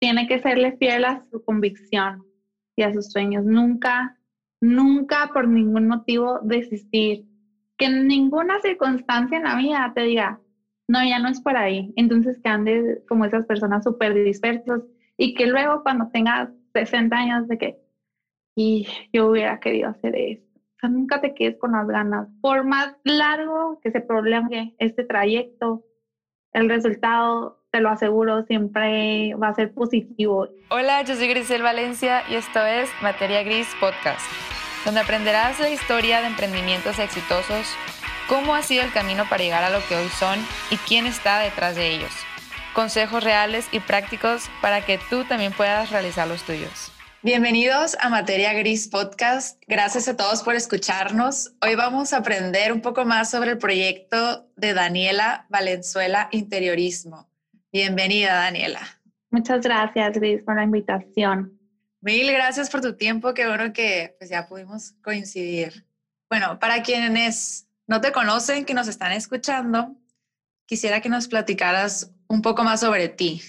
tiene que serle fiel a su convicción y a sus sueños. Nunca, nunca por ningún motivo desistir. Que en ninguna circunstancia en la vida te diga, no, ya no es por ahí. Entonces que andes como esas personas súper dispersos y que luego cuando tengas 60 años de que, y yo hubiera querido hacer esto. O sea, nunca te quedes con las ganas. Por más largo que se prolongue este trayecto, el resultado, te lo aseguro, siempre va a ser positivo. Hola, yo soy Grisel Valencia y esto es Materia Gris Podcast, donde aprenderás la historia de emprendimientos exitosos, cómo ha sido el camino para llegar a lo que hoy son y quién está detrás de ellos. Consejos reales y prácticos para que tú también puedas realizar los tuyos. Bienvenidos a Materia Gris Podcast. Gracias a todos por escucharnos. Hoy vamos a aprender un poco más sobre el proyecto de Daniela Valenzuela Interiorismo. Bienvenida, Daniela. Muchas gracias, Gris, por la invitación. Mil gracias por tu tiempo. Qué bueno que pues, ya pudimos coincidir. Bueno, para quienes no te conocen, que nos están escuchando, quisiera que nos platicaras un poco más sobre ti.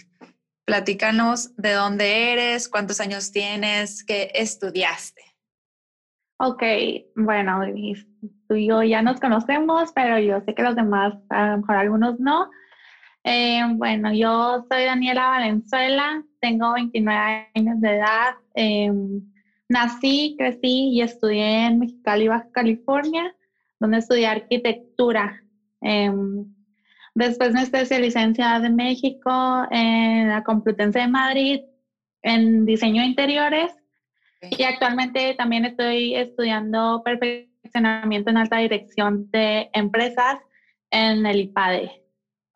Platícanos de dónde eres, cuántos años tienes, qué estudiaste. Ok, bueno, tú y yo ya nos conocemos, pero yo sé que los demás, a lo mejor algunos no. Eh, bueno, yo soy Daniela Valenzuela, tengo 29 años de edad. Em, nací, crecí y estudié en Mexicali, Baja California, donde estudié arquitectura. Em, Después me especialicé en Ciudad de México, en la Complutense de Madrid, en diseño de interiores. Y actualmente también estoy estudiando perfeccionamiento en alta dirección de empresas en el IPADE.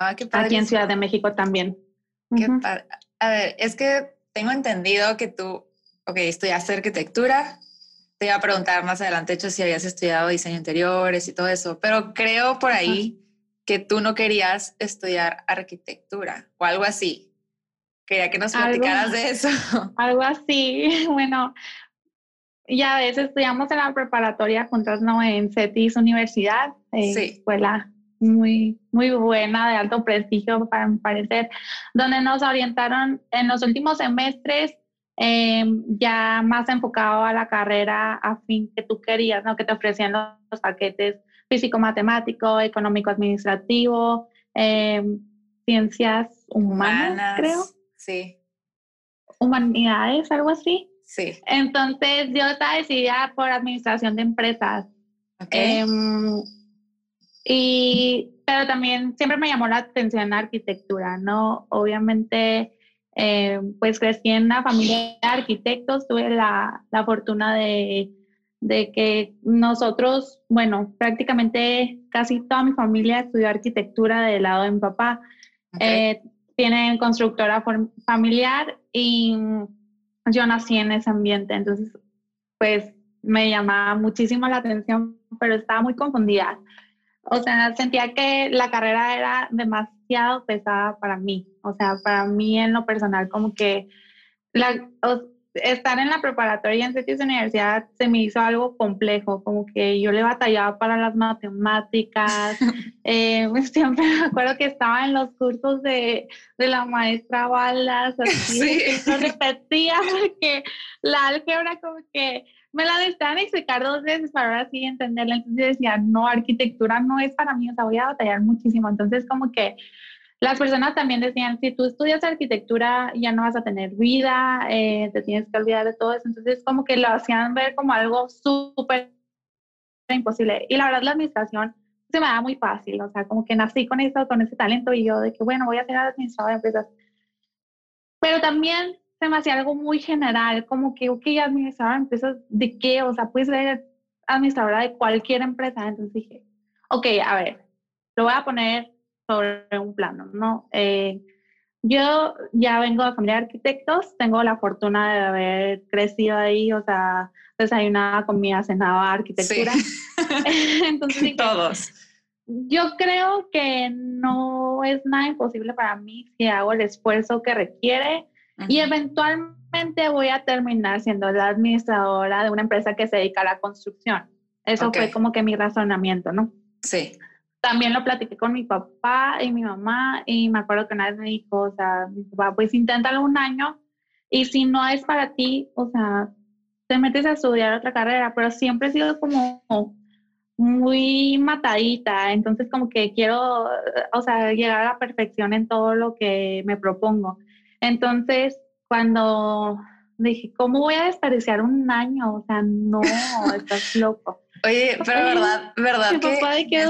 Ah, qué padre. Aquí en Ciudad de México también. Qué A ver, es que tengo entendido que tú, ok, estudiaste arquitectura. Te iba a preguntar más adelante, hecho, si habías estudiado diseño interiores y todo eso, pero creo por ahí que tú no querías estudiar arquitectura o algo así. Quería que nos platicaras de eso. Algo así, bueno, ya a veces estudiamos en la preparatoria juntas, ¿no? En CETIS Universidad, eh, escuela muy, muy buena, de alto prestigio para mi parecer, donde nos orientaron en los últimos semestres em, ya más enfocado a la carrera a fin que tú querías, ¿no? Que te ofrecían los paquetes físico-matemático, económico-administrativo, em, ciencias humanas, creo. Sí. Humanidades, algo así. Sí. Entonces yo estaba decidida por administración de empresas. Em, y, pero también siempre me llamó la atención la arquitectura, ¿no? Obviamente, em, pues crecí en una familia de arquitectos, tuve la, la fortuna de de que nosotros, bueno, prácticamente casi toda mi familia estudió arquitectura del lado de mi papá. Eh, tienen constructora familiar y yo nací en ese ambiente, entonces pues me llamaba muchísimo la atención, pero estaba muy confundida. O sea, sentía que la carrera era demasiado pesada para mí, o sea, para mí en lo personal como que la, estar en la preparatoria en CETIS Universidad se me hizo algo complejo, como que yo le batallaba para las matemáticas. eh, siempre me acuerdo que estaba en los cursos de, de la maestra Balas, así, sí. lo repetía porque la álgebra como que me la necesitaban explicar dos veces para ahora sí entenderla. Entonces decía, no, arquitectura no es para mí, o sea, voy a batallar muchísimo. Entonces como que las personas también decían, si tú estudias arquitectura ya no vas a tener vida, eh, te tienes que olvidar de todo eso. Entonces como que lo hacían ver como algo súper imposible. Y la verdad la administración se me da muy fácil, o sea, como que nací con eso, con ese talento y yo de que, bueno, voy a ser administrador de empresas. Pero también hacía algo muy general, como que, ok, administrador de empresas, ¿de qué? O sea, puedes ser administradora de cualquier empresa. Entonces dije, ok, a ver, lo voy a poner sobre un plano, ¿no? Eh, yo ya vengo de familia de arquitectos, tengo la fortuna de haber crecido ahí, o sea, desayunaba, comida, cenaba arquitectura. Sí. Entonces, todos. Yo creo que no es nada imposible para mí si hago el esfuerzo que requiere y eventualmente voy a terminar siendo la administradora de una empresa que se dedica a la construcción. Eso fue como que mi razonamiento, ¿no? Sí también lo platiqué con mi papá y mi mamá y me acuerdo que una vez me dijo, o sea, mi papá, pues inténtalo un año Y si no es para ti, o sea, te metes a estudiar otra carrera, pero siempre he sido como muy matadita, entonces como que quiero, o sea, llegar a la perfección en todo lo que me propongo. Entonces, cuando dije, ¿cómo voy a desperdiciar un año? O sea, no, estás loco. Oye, pero verdad, verdad que, papá de qué,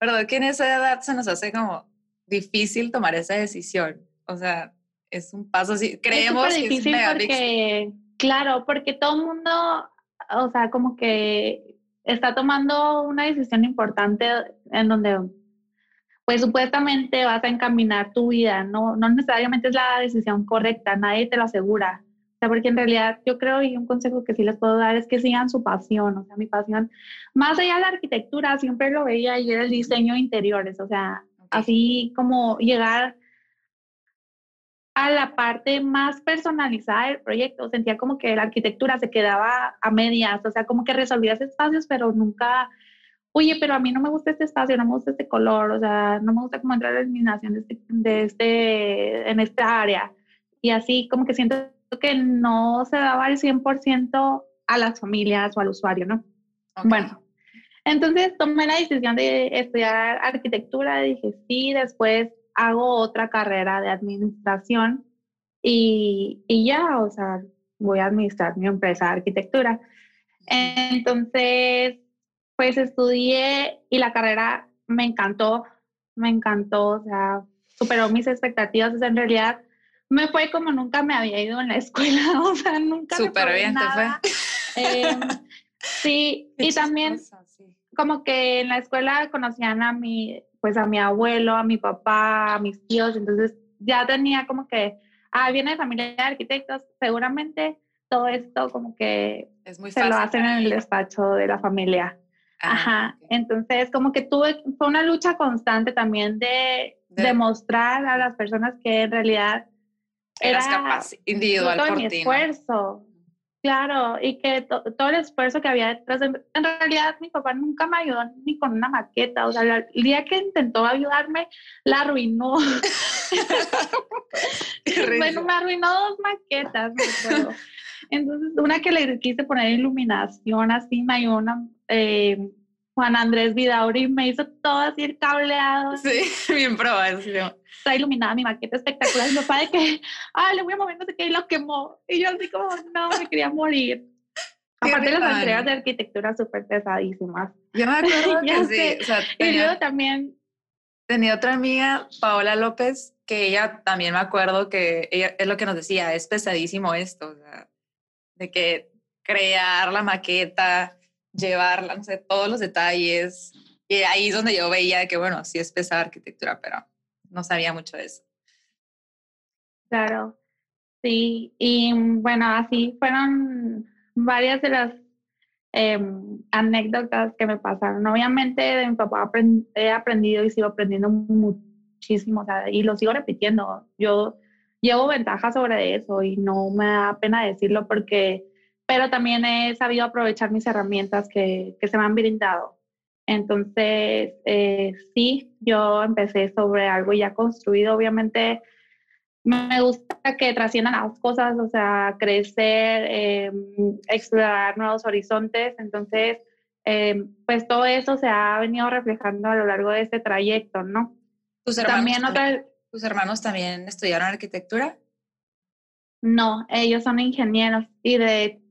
verdad que en esa edad se nos hace como difícil tomar esa decisión. O sea, es un paso así, creemos es difícil porque, claro, porque todo el mundo, o sea, como que está tomando una decisión importante en donde pues supuestamente vas a encaminar tu vida, no, no necesariamente es la decisión correcta, nadie te lo asegura. O sea, porque en realidad yo creo y un consejo que sí les puedo dar es que sigan su pasión, o sea, mi pasión, más allá de la arquitectura, siempre lo veía y era el diseño de interiores, o sea, así como llegar a la parte más personalizada del proyecto. Sentía como que la arquitectura se quedaba a medias, o sea, como que resolvías espacios, pero nunca, oye, pero a mí no me gusta este espacio, no me gusta este color, o sea, no me gusta cómo entrar la iluminación de este, de este, en esta área. Y así como que siento que no se daba el 100% a las familias o al usuario, ¿no? Bueno, entonces tomé la decisión de estudiar arquitectura, dije sí, después hago otra carrera de administración y, y ya, o sea, voy a administrar mi empresa de arquitectura. Entonces, pues estudié y la carrera me encantó, me encantó, o sea, superó mis expectativas, o sea, en realidad me fue como nunca me había ido en la escuela, o sea, nunca Súper bien te fue. Em, sí, y también como que en la escuela conocían a mi, pues a mi abuelo, a mi papá, a mis tíos, entonces ya tenía como que, ah, viene de familia de arquitectos, seguramente todo esto como que es muy se lo hacen en el despacho de la familia. Ah, Ajá, entonces como que tuve, fue una lucha constante también de, demostrar a las personas que en realidad eras era capaz individual por mi esfuerzo. Claro, y que todo el esfuerzo que había detrás de... En realidad mi papá nunca me ayudó ni con una maqueta, o sea, el día que intentó ayudarme, la arruinó. bueno, me arruinó dos maquetas, Entonces, una que le quise poner iluminación así, me ayudó una, eh, Juan Andrés Vidauri me hizo todo así el cableado. Sí, bien probado. Está iluminada mi maqueta espectacular. Y mi papá de que, ah, le voy a mover no sé qué, y lo quemó. Y yo así como, no, me quería morir. Aparte de las entregas de arquitectura súper pesadísimas. Yo me acuerdo que sí. O sea, y luego también... Tenía otra amiga, Paola López, que ella también me acuerdo que ella es lo que nos decía, es pesadísimo esto, o sea, de que crear la maqueta, llevarla, no sé, todos los detalles. Y ahí es donde yo veía que, bueno, sí es pesada arquitectura, pero no sabía mucho de eso. Claro, sí. Y bueno, así fueron varias de las em, anécdotas que me pasaron. Obviamente de mi papá he aprendido y sigo aprendiendo muchísimo, y lo sigo repitiendo. Yo llevo ventaja sobre eso y no me da pena decirlo porque pero también he sabido aprovechar mis herramientas que, que se me han brindado. Entonces, eh, sí, yo empecé sobre algo ya construido. Obviamente, me gusta que trasciendan las cosas, o sea, crecer, em, explorar nuevos horizontes. Entonces, em, pues todo eso se ha venido reflejando a lo largo de este trayecto, ¿no? ¿Tus hermanos también, ¿tus hermanos también estudiaron arquitectura? No, ellos son ingenieros y de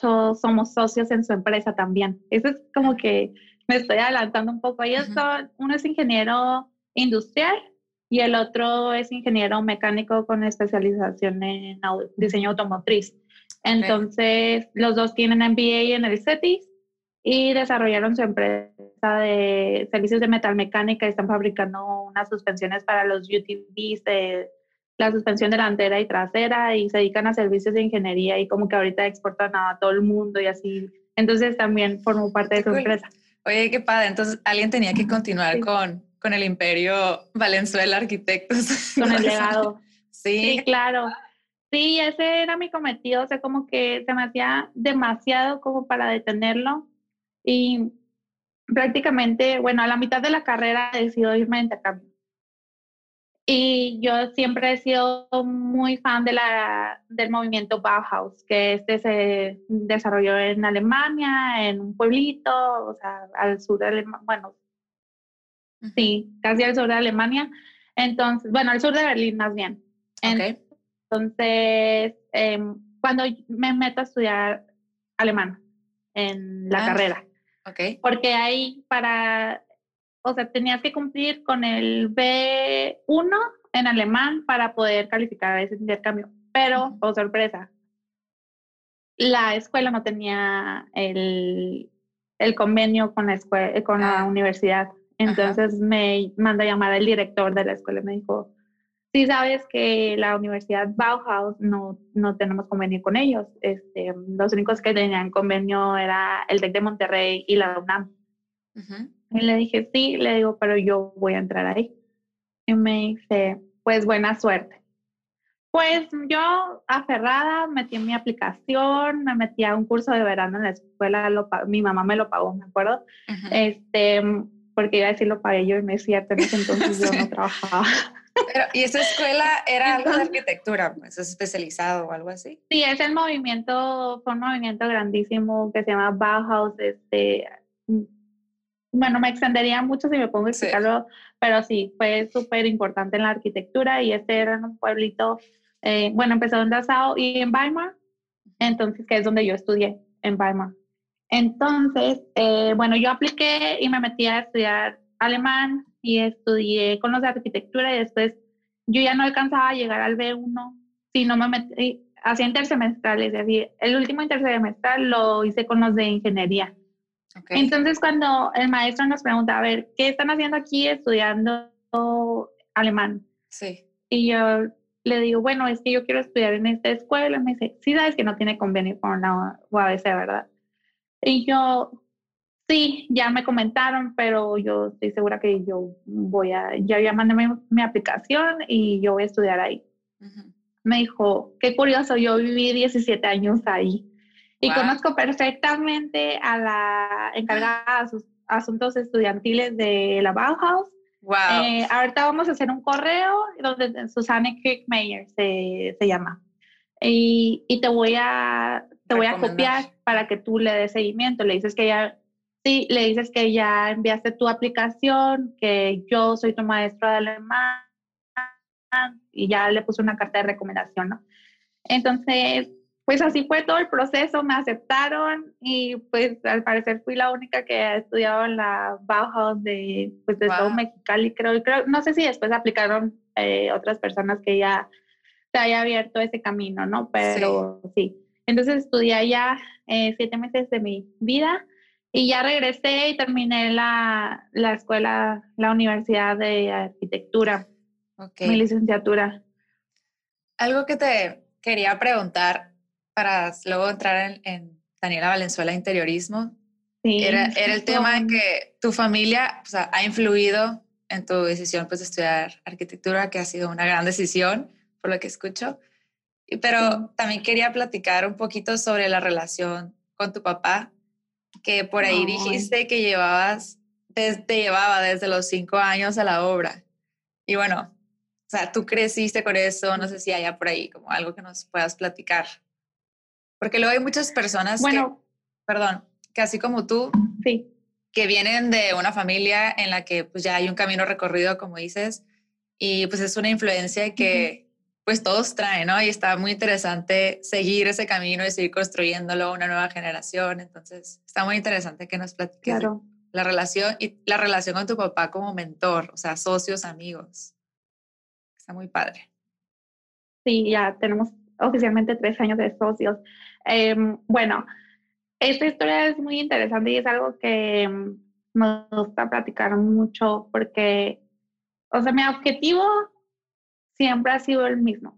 somos socios en su empresa también. Eso es como que me estoy adelantando un poco. Ellos son, uno es ingeniero industrial y el otro es ingeniero mecánico con especialización en diseño automotriz. Entonces, los dos tienen MBA en el CETIS y desarrollaron su empresa de servicios de metalmecánica y están fabricando unas suspensiones para los UTVs de la suspensión delantera y trasera y se dedican a servicios de ingeniería y como que ahorita exportan a todo el mundo y así. Entonces también formó parte de su empresa. Oye, qué padre. Entonces alguien tenía que continuar con, con el imperio Valenzuela Arquitectos. Con el legado. sí. Sí, claro. Sí, ese era mi cometido. O sea, como que se me hacía demasiado como para detenerlo. Y prácticamente, bueno, a la mitad de la carrera decido irme a intercambio Y yo siempre he sido muy fan de la, del movimiento Bauhaus, que este se desarrolló en Alemania, en un pueblito, o sea, al sur de Alemania, bueno, sí, casi al sur de Alemania. Entonces, bueno, al sur de Berlín más bien. Entonces, em, cuando me meto a estudiar alemán en la ah, carrera, okay. porque ahí para o sea, tenías que cumplir con el B1 en alemán para poder calificar ese intercambio. Pero, oh sorpresa, la escuela no tenía el, el convenio con la, escuela, con la ah. universidad. Entonces me manda a llamar al director de la escuela y me dijo, sí sabes que la Universidad Bauhaus no, no tenemos convenio con ellos. Este, los únicos que tenían convenio era el TEC de Monterrey y la UNAM. Y le dije, sí, le digo, pero yo voy a entrar ahí. Y me dice, pues buena suerte. Pues yo aferrada metí en mi aplicación, me metí a un curso de verano en la escuela, mi mamá me lo pagó, me acuerdo, este, porque iba a decir lo pagué yo y me cierto, en ese entonces yo no trabajaba. Pero, ¿Y esa escuela era algo de arquitectura? ¿Es especializado o algo así? Sí, es el movimiento, fue un movimiento grandísimo que se llama Bauhaus, este, bueno, me extendería mucho si me pongo a explicarlo, pero sí, fue súper importante en la arquitectura y este era un pueblito, eh, bueno, empezó en Dachau y en Weimar, entonces, que es donde yo estudié, en Weimar. Entonces, eh, bueno, yo apliqué y me metí a estudiar alemán y estudié con los de arquitectura y después yo ya no alcanzaba a llegar al B1 si no me metí, hacía intersemestrales, es decir, el último intersemestral lo hice con los de ingeniería. Entonces, cuando el maestro nos pregunta, a ver, ¿qué están haciendo aquí estudiando alemán? Sí. Y yo le digo, bueno, es que yo quiero estudiar en esta escuela. Y me dice, sí, sabes que no tiene convenio con la UABC, ¿verdad? Y yo, sí, ya me comentaron, pero yo estoy segura que yo voy a, ya, ya mandé mi, aplicación y yo voy a estudiar ahí. Me dijo, qué curioso, yo viví 17 años ahí. Y conozco perfectamente a la encargada de sus asuntos estudiantiles de la Bauhaus. Wow. Eh, ahorita vamos a hacer un correo donde Susanne Kirkmeyer se, se llama. Y, y, te voy a te voy a copiar para que tú le des seguimiento. Le dices que ya sí, le dices que ya enviaste tu aplicación, que yo soy tu maestro de alemán y ya le puse una carta de recomendación, ¿no? Entonces, pues así fue todo el proceso, me aceptaron y pues al parecer fui la única que ha estudiado en la Bauhaus de, pues, de todo Mexicali, creo, creo, no sé si después aplicaron eh, otras personas que ya se haya abierto ese camino, ¿no? Pero sí. Entonces estudié allá eh, siete meses de mi vida y ya regresé y terminé la, la escuela, la universidad de arquitectura, mi licenciatura. Algo que te quería preguntar, para luego entrar en, Daniela Valenzuela Interiorismo, era, era, el tema de que tu familia ha influido en tu decisión pues, de estudiar arquitectura, que ha sido una gran decisión, por lo que escucho. Pero también quería platicar un poquito sobre la relación con tu papá, que por ahí dijiste que llevabas, te, te llevaba desde los cinco años a la obra. Y bueno, o sea, tú creciste con eso, no sé si haya por ahí como algo que nos puedas platicar. Porque luego hay muchas personas bueno, perdón, que así como tú, sí. que vienen de una familia en la que pues ya hay un camino recorrido, como dices, y pues es una influencia que pues todos traen, ¿no? Y está muy interesante seguir ese camino y seguir construyéndolo una nueva generación. Entonces, está muy interesante que nos platiques claro. la relación y la relación con tu papá como mentor, o sea, socios, amigos. Está muy padre. Sí, ya tenemos oficialmente tres años de socios. Em, bueno, esta historia es muy interesante y es algo que me gusta platicar mucho porque, o sea, mi objetivo siempre ha sido el mismo.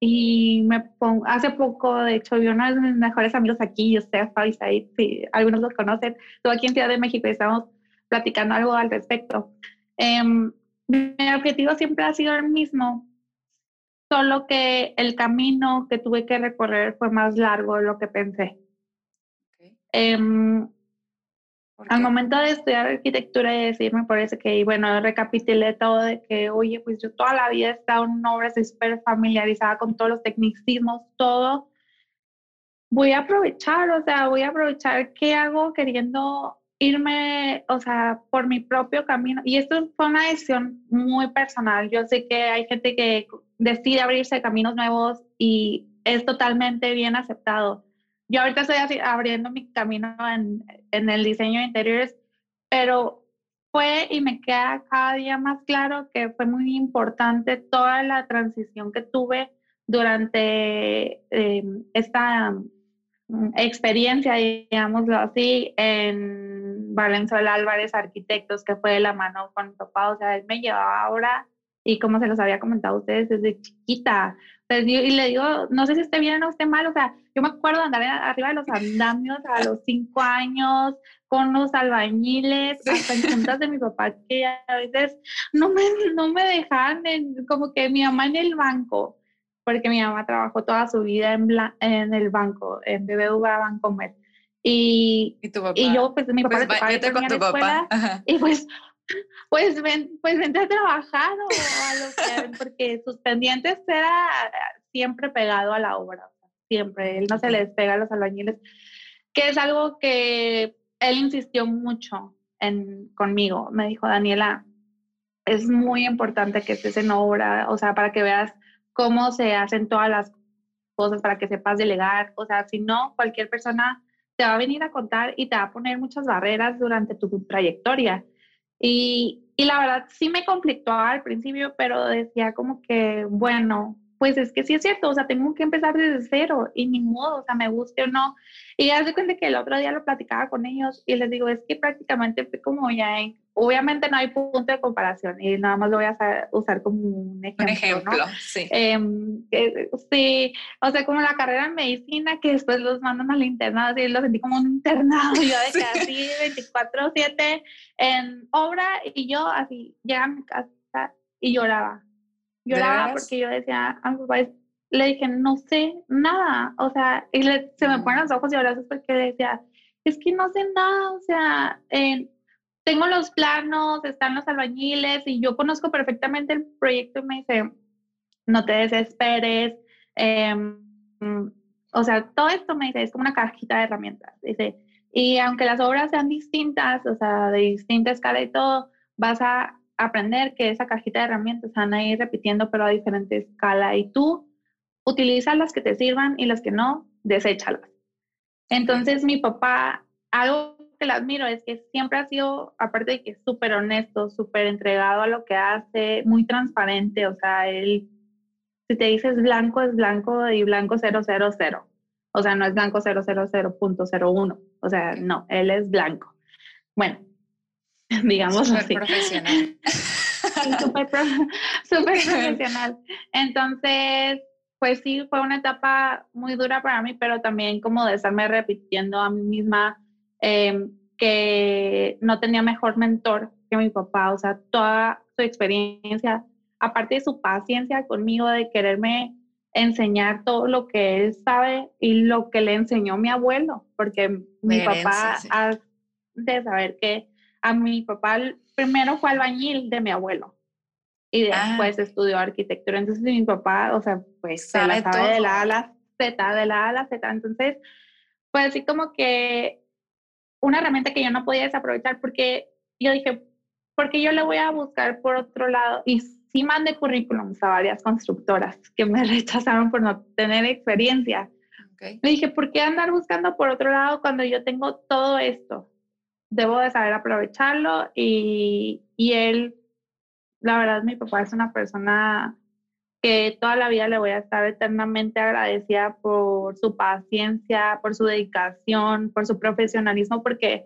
Y me pongo, hace poco, de hecho, vi uno de mis mejores amigos aquí, Joseph Said, si algunos los conocen, estuvo aquí en Ciudad de México y estamos platicando algo al respecto. Em, mi objetivo siempre ha sido el mismo, solo que el camino que tuve que recorrer fue más largo de lo que pensé. Em, Al momento de estudiar arquitectura y decirme, por eso que, bueno, recapitulé todo de que, oye, pues yo toda la vida he estado en obras, estoy súper familiarizada con todos los tecnicismos, todo. Voy a aprovechar, o sea, voy a aprovechar qué hago queriendo irme, o sea, por mi propio camino. Y esto fue una decisión muy personal. Yo sé que hay gente que decide abrirse caminos nuevos y es totalmente bien aceptado. Yo ahorita estoy abriendo mi camino en, en el diseño de interiores, pero fue y me queda cada día más claro que fue muy importante toda la transición que tuve durante eh, esta mm, experiencia, digámoslo así, en Valenzuela Álvarez Arquitectos, que fue de la mano con mi papá, o sea, él me llevaba ahora y como se los había comentado a ustedes desde chiquita. y le digo, no sé si esté bien o esté mal, o sea, yo me acuerdo de andar arriba de los andamios a los cinco años con los albañiles, hasta en juntas de mi papá, que a veces no me, no me dejaban, como que mi mamá en el banco, porque mi mamá trabajó toda su vida en, en el banco, en BBVA Bancomer. Y, ¿Y, yo, pues, mi papá pues, le con tu papá. y pues, pues, ven, pues vente a trabajar o a lo que, porque sus pendientes era siempre pegado a la obra, siempre, él no se le despega a los albañiles, que es algo que él insistió mucho en, conmigo, me dijo, Daniela, es muy importante que estés en obra, o sea, para que veas cómo se hacen todas las cosas, para que sepas delegar, o sea, si no, cualquier persona te va a venir a contar y te va a poner muchas barreras durante tu trayectoria. Y, y la verdad sí me conflictó al principio, pero decía como que, bueno, pues es que sí es cierto, o sea, tengo que empezar desde cero y ni modo, o sea, me guste o no. Y ya se cuenta que el otro día lo platicaba con ellos y les digo, es que prácticamente fue como ya, obviamente no hay punto de comparación y nada más lo voy a usar como un ejemplo. Un ejemplo, sí. Em, sí, o sea, como la carrera en medicina que después los mandan al internado, así lo sentí como un internado, yo de que así 24/7 en obra y yo así, llegaba a mi casa y lloraba Lloraba porque yo decía a mi papá, le dije, no sé nada, o sea, y se me ponen los ojos y abrazos porque decía, es que no sé nada, o sea, tengo los planos, están los albañiles y yo conozco perfectamente el proyecto y me dice, no te desesperes, em, o sea, todo esto me dice, es como una cajita de herramientas, dice, y aunque las obras sean distintas, o sea, de distinta escala y todo, vas a aprender que esa cajita de herramientas van a ir repitiendo, pero a diferente escala. Y tú utiliza las que te sirvan y las que no, deséchalas. Entonces, mi papá, algo que le admiro es que siempre ha sido, aparte de que es súper honesto, súper entregado a lo que hace, muy transparente. O sea, él, si te dices blanco, es blanco y blanco 000. O sea, no es blanco 000.01. O sea, no, él es blanco. Bueno, digamos así. profesional. Súper profesional. Entonces, pues sí, fue una etapa muy dura para mí, pero también como de estarme repitiendo a mí misma em, que no tenía mejor mentor que mi papá, o sea, toda su experiencia, aparte de su paciencia conmigo, de quererme enseñar todo lo que él sabe y lo que le enseñó mi abuelo, porque mi papá ha de saber que a mi papá primero fue albañil de mi abuelo y ah. después estudió arquitectura. Entonces mi papá, o sea, pues se la sabe de la A a la Z, de la A a la Z. Entonces, pues así como que una herramienta que yo no podía desaprovechar porque yo dije, porque yo le voy a buscar por otro lado? Y sí mandé currículums a varias constructoras que me rechazaron por no tener experiencia. Me dije, ¿por qué andar buscando por otro lado cuando yo tengo todo esto? debo de saber aprovecharlo y, y él, la verdad, mi papá es una persona que toda la vida le voy a estar eternamente agradecida por su paciencia, por su dedicación, por su profesionalismo, porque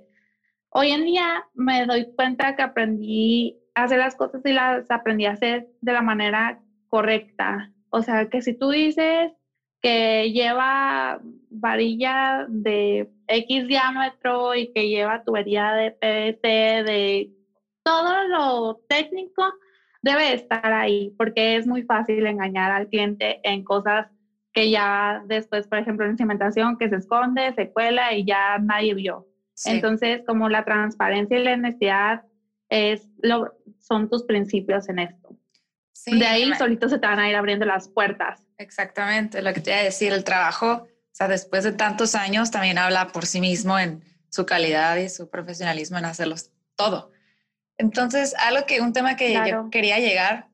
hoy en día me doy cuenta que aprendí a hacer las cosas y las aprendí a hacer de la manera correcta. O sea, que si tú dices que lleva varilla de X diámetro y que lleva tubería de PVC, de todo lo técnico, debe estar ahí, porque es muy fácil engañar al cliente en cosas que ya después, por ejemplo, en cimentación, que se esconde, se cuela y ya nadie vio. Entonces, como la transparencia y la honestidad es lo, son tus principios en esto. de ahí solito se te van a ir abriendo las puertas. Exactamente, lo que te iba a decir, el trabajo, o sea, después de tantos años también habla por sí mismo en su calidad y su profesionalismo en hacerlo todo. Entonces, algo que, un tema que yo quería llegar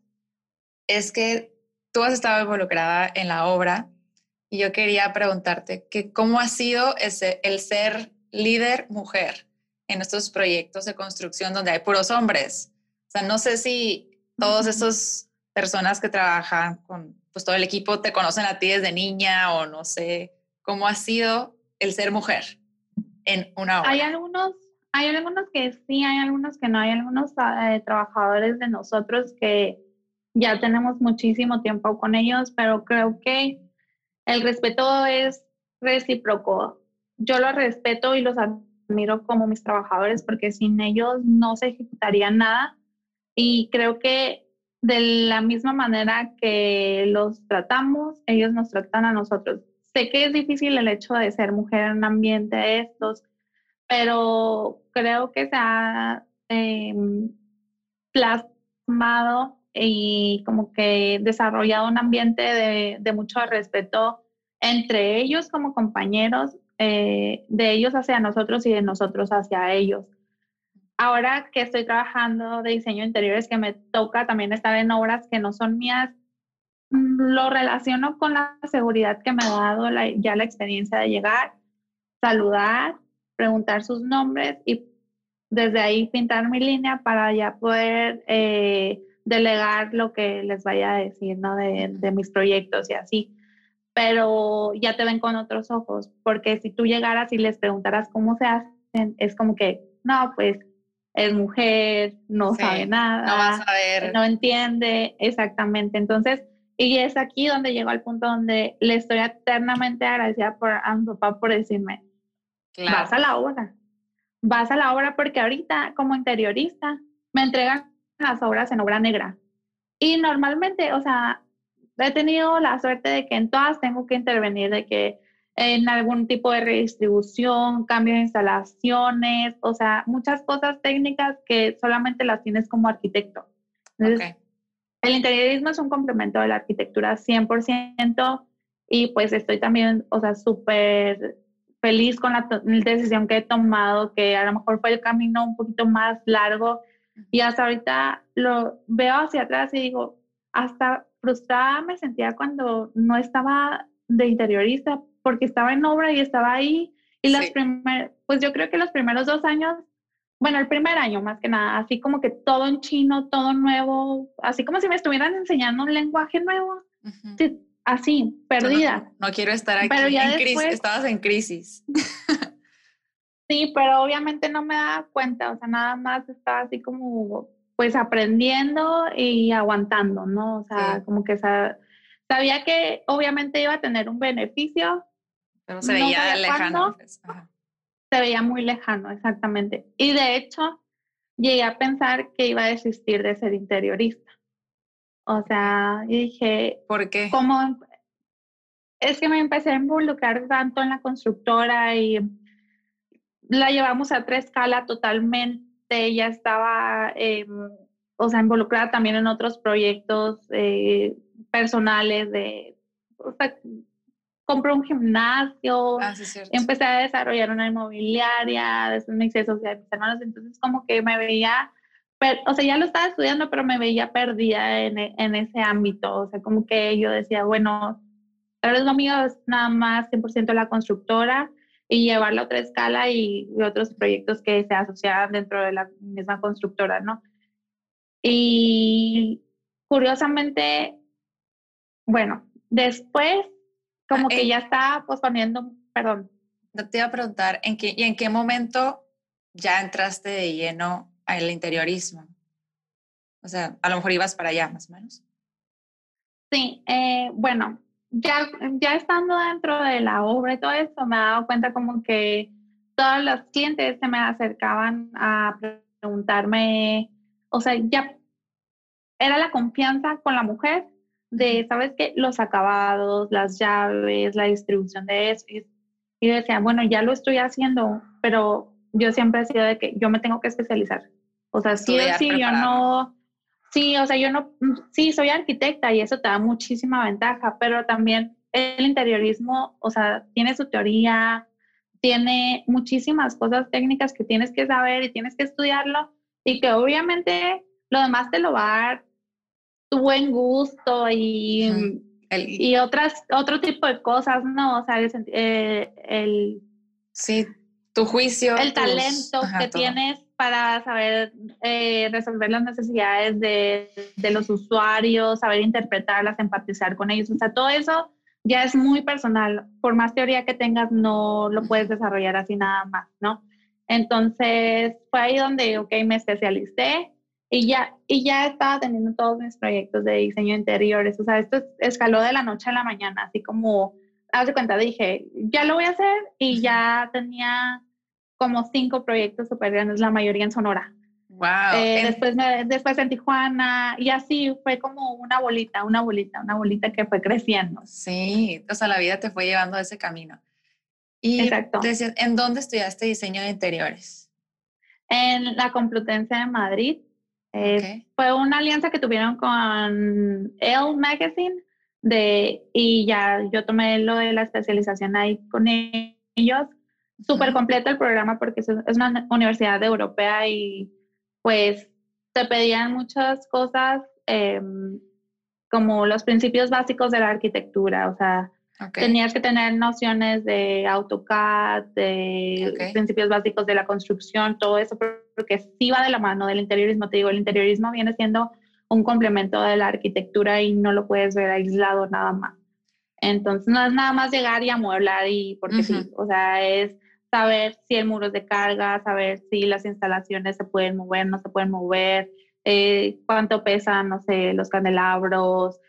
es que tú has estado involucrada en la obra y yo quería preguntarte que cómo ha sido ese, el ser líder mujer en estos proyectos de construcción donde hay puros hombres. O sea, no sé si todos estos personas que trabajan con pues, todo el equipo te conocen a ti desde niña o no sé cómo ha sido el ser mujer en una obra. Hay algunos, hay algunos que sí, hay algunos que no, hay algunos eh, trabajadores de nosotros que ya tenemos muchísimo tiempo con ellos, pero creo que el respeto es recíproco. Yo los respeto y los admiro como mis trabajadores porque sin ellos no se ejecutaría nada y creo que de la misma manera que los tratamos, ellos nos tratan a nosotros. Sé que es difícil el hecho de ser mujer en un ambiente de estos, pero creo que se ha em, plasmado y como que desarrollado un ambiente de, mucho respeto entre ellos como compañeros, eh, de ellos hacia nosotros y de nosotros hacia ellos. Ahora que estoy trabajando de diseño de interiores, que me toca también estar en obras que no son mías, mm, lo relaciono con la seguridad que me ha dado ya la experiencia de llegar, saludar, preguntar sus nombres y desde ahí pintar mi línea para ya poder eh, delegar lo que les vaya a decir, ¿no? De, de, mis proyectos y así. Pero ya te ven con otros ojos, porque si tú llegaras y les preguntaras cómo se hacen, es como que, no, pues es mujer, no sabe nada, no, va a ver. no entiende exactamente. Entonces, y es aquí donde llegó al punto donde le estoy eternamente agradecida por, a mi papá por decirme, vas a la obra, vas a la obra porque ahorita como interiorista me entregan las obras en obra negra. Y normalmente, o sea, he tenido la suerte de que en todas tengo que intervenir, de que en algún tipo de redistribución, cambio de instalaciones, o sea, muchas cosas técnicas que solamente las tienes como arquitecto. Entonces, El interiorismo es un complemento de la arquitectura 100% y pues estoy también, o sea, súper feliz con la decisión que he tomado, que a lo mejor fue el camino un poquito más largo y hasta ahorita lo veo hacia atrás y digo, hasta frustrada me sentía cuando no estaba de interiorista, porque estaba en obra y estaba ahí. Y las pues yo creo que los primeros dos años, bueno, el primer año más que nada, así como que todo en chino, todo nuevo, así como si me estuvieran enseñando un lenguaje nuevo. Así, perdida. No, quiero estar aquí pero ya en crisis, estabas en crisis. Sí, pero obviamente no me daba cuenta, o sea, nada más estaba así como pues aprendiendo y aguantando, ¿no? O sea, como que sabía que obviamente iba a tener un beneficio. Pero se veía lejano. Pues, se veía muy lejano, exactamente. Y de hecho, llegué a pensar que iba a desistir de ser interiorista. O sea, dije, ¿por qué? ¿Cómo? Es que me empecé a involucrar tanto en la constructora y la llevamos a otra escala totalmente. Ella estaba, em, o sea, involucrada también en otros proyectos eh, personales de, o sea, compró un gimnasio, ah, empecé a desarrollar una inmobiliaria, después me hice social de mis hermanos, entonces como que me veía, o sea, ya lo estaba estudiando, pero me veía perdida en, en ese ámbito, o sea, como que yo decía, bueno, tal vez lo mío es nada más 100% la constructora, y llevarlo a otra escala y, otros proyectos que se asociaban dentro de la misma constructora, ¿no? Y curiosamente, bueno, después como ah, que ya estaba posponiendo, perdón. Te iba a preguntar, ¿en qué, ¿y en qué momento ya entraste de lleno al interiorismo? O sea, a lo mejor ibas para allá, más o menos. Sí, eh, bueno, ya, ya estando dentro de la obra y todo eso, me he dado cuenta como que todos los clientes se me acercaban a preguntarme, o sea, ya era la confianza con la mujer de, ¿sabes qué? Los acabados, las llaves, la distribución de eso. Y, decía, bueno, ya lo estoy haciendo, pero yo siempre he sido de que yo me tengo que especializar. O sea, sí o sí, yo no, sí, o sea, yo no, sí, soy arquitecta y eso te da muchísima ventaja, pero también el interiorismo, o sea, tiene su teoría, tiene muchísimas cosas técnicas que tienes que saber y tienes que estudiarlo y que obviamente lo demás te lo va a dar tu buen gusto y, y otras, otro tipo de cosas, ¿no? O sea, el, eh, el sí, tu juicio. El talento que tienes para saber eh, resolver las necesidades de, de, los usuarios, saber interpretarlas, empatizar con ellos. O sea, todo eso ya es muy personal. Por más teoría que tengas, no lo puedes desarrollar así nada más, ¿no? Entonces, fue ahí donde, ok, me especialicé y ya, y ya estaba teniendo todos mis proyectos de diseño interiores. O sea, esto escaló de la noche a la mañana, así como, haz de cuenta, dije, ya lo voy a hacer y ya tenía como cinco proyectos súper grandes, la mayoría en Sonora. Wow. Eh, después, después en Tijuana y así fue como una bolita, una bolita, una bolita que fue creciendo. Sí, o sea, la vida te fue llevando a ese camino. Y Exacto. ¿en dónde estudiaste diseño de interiores? En la Complutense de Madrid. Eh, fue una alianza que tuvieron con Elle Magazine de, y ya yo tomé lo de la especialización ahí con ellos. Súper completo el programa porque es una universidad europea y pues te pedían muchas cosas em, como los principios básicos de la arquitectura, o sea, tenías que tener nociones de AutoCAD, de principios básicos de la construcción, todo eso, porque sí va de la mano del interiorismo. Te digo, el interiorismo viene siendo un complemento de la arquitectura y no lo puedes ver aislado nada más. Entonces, no es nada más llegar y amueblar y porque sí, o sea, es saber si el muro es de carga, saber si las instalaciones se pueden mover, no se pueden mover, eh, cuánto pesan, no sé, los candelabros.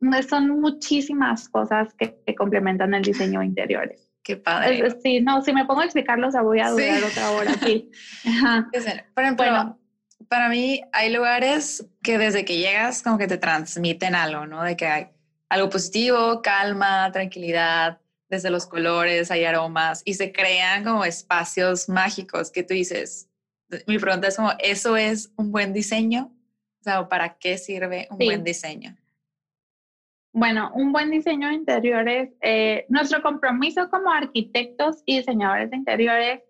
Mm, son muchísimas cosas que, complementan el diseño de interiores. Qué padre. sí, no, si me pongo a explicarlos, voy a durar otra hora aquí. Por ejemplo, para mí hay lugares que desde que llegas como que te transmiten algo, ¿no? De que hay algo positivo, calma, tranquilidad, desde los colores, hay aromas y se crean como espacios mágicos que tú dices. Mi pregunta es como, ¿eso es un buen diseño? O sea, ¿para qué sirve un buen diseño? Bueno, un buen diseño de interiores, eh, nuestro compromiso como arquitectos y diseñadores de interiores,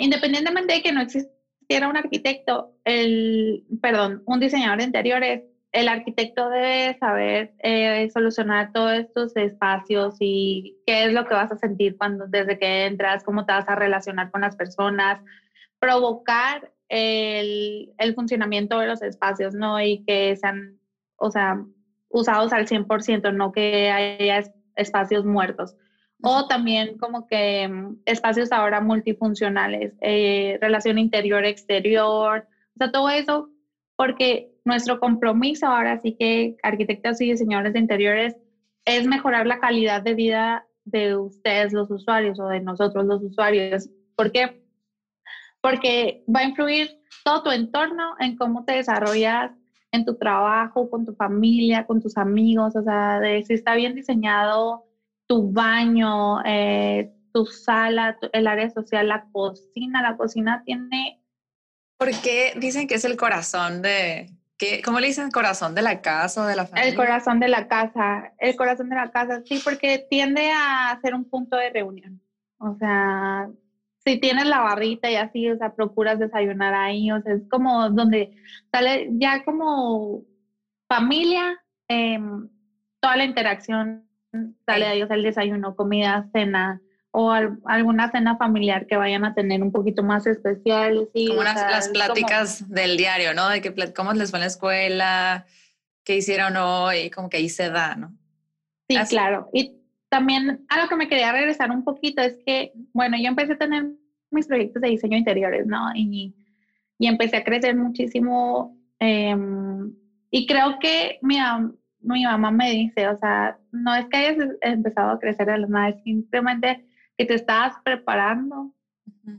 independientemente de que no existiera un arquitecto, el, perdón, un diseñador de interiores, el arquitecto debe saber eh, solucionar todos estos espacios y qué es lo que vas a sentir cuando desde que entras, cómo te vas a relacionar con las personas, provocar el, el funcionamiento de los espacios, ¿no? Y que sean, o sea, usados al 100%, no que haya espacios muertos. O también como que mm, espacios ahora multifuncionales, eh, relación interior-exterior, o sea, todo eso, porque nuestro compromiso ahora sí que arquitectos y diseñadores de interiores es mejorar la calidad de vida de ustedes los usuarios o de nosotros los usuarios. ¿Por qué? Porque va a influir todo tu entorno en cómo te desarrollas en tu trabajo, con tu familia, con tus amigos, o sea, de si está bien diseñado tu baño, eh, tu sala, el área social, la cocina. La cocina tiene... ¿Por qué dicen que es el corazón de, ¿Cómo le dicen corazón de la casa o de la familia? El corazón de la casa, el corazón de la casa, sí, porque tiende a ser un punto de reunión. O sea, si tienes la barrita y así, o sea, procuras desayunar ahí, o sea, es como donde sale ya como familia, em, toda la interacción sale ahí, o sea, el desayuno, comida, cena, o alguna cena familiar que vayan a tener un poquito más especial. Sí, como las pláticas del diario, ¿no? De que cómo les fue en la escuela, qué hicieron hoy, como que ahí se da, ¿no? Sí, claro. Y también a lo que me quería regresar un poquito es que, bueno, yo empecé a tener mis proyectos de diseño interiores, ¿no? Y, y empecé a crecer muchísimo. Em, y creo que mi, mi mamá me dice, o sea, no es que hayas empezado a crecer de la nada, simplemente que te estás preparando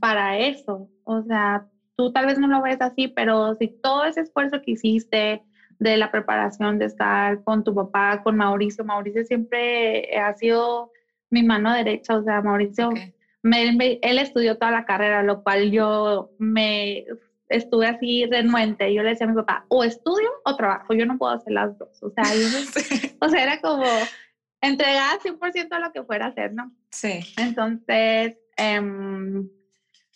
para eso. O sea, tú tal vez no lo ves así, pero si todo ese esfuerzo que hiciste de la preparación, de estar con tu papá, con Mauricio, Mauricio siempre ha sido mi mano derecha, o sea, Mauricio él estudió toda la carrera, lo cual yo me estuve así renuente. Yo le decía a mi papá, o estudio o trabajo, yo no puedo hacer las dos. O sea, o sea era como entregada 100% a lo que fuera a hacer, ¿no? Sí. Entonces, em,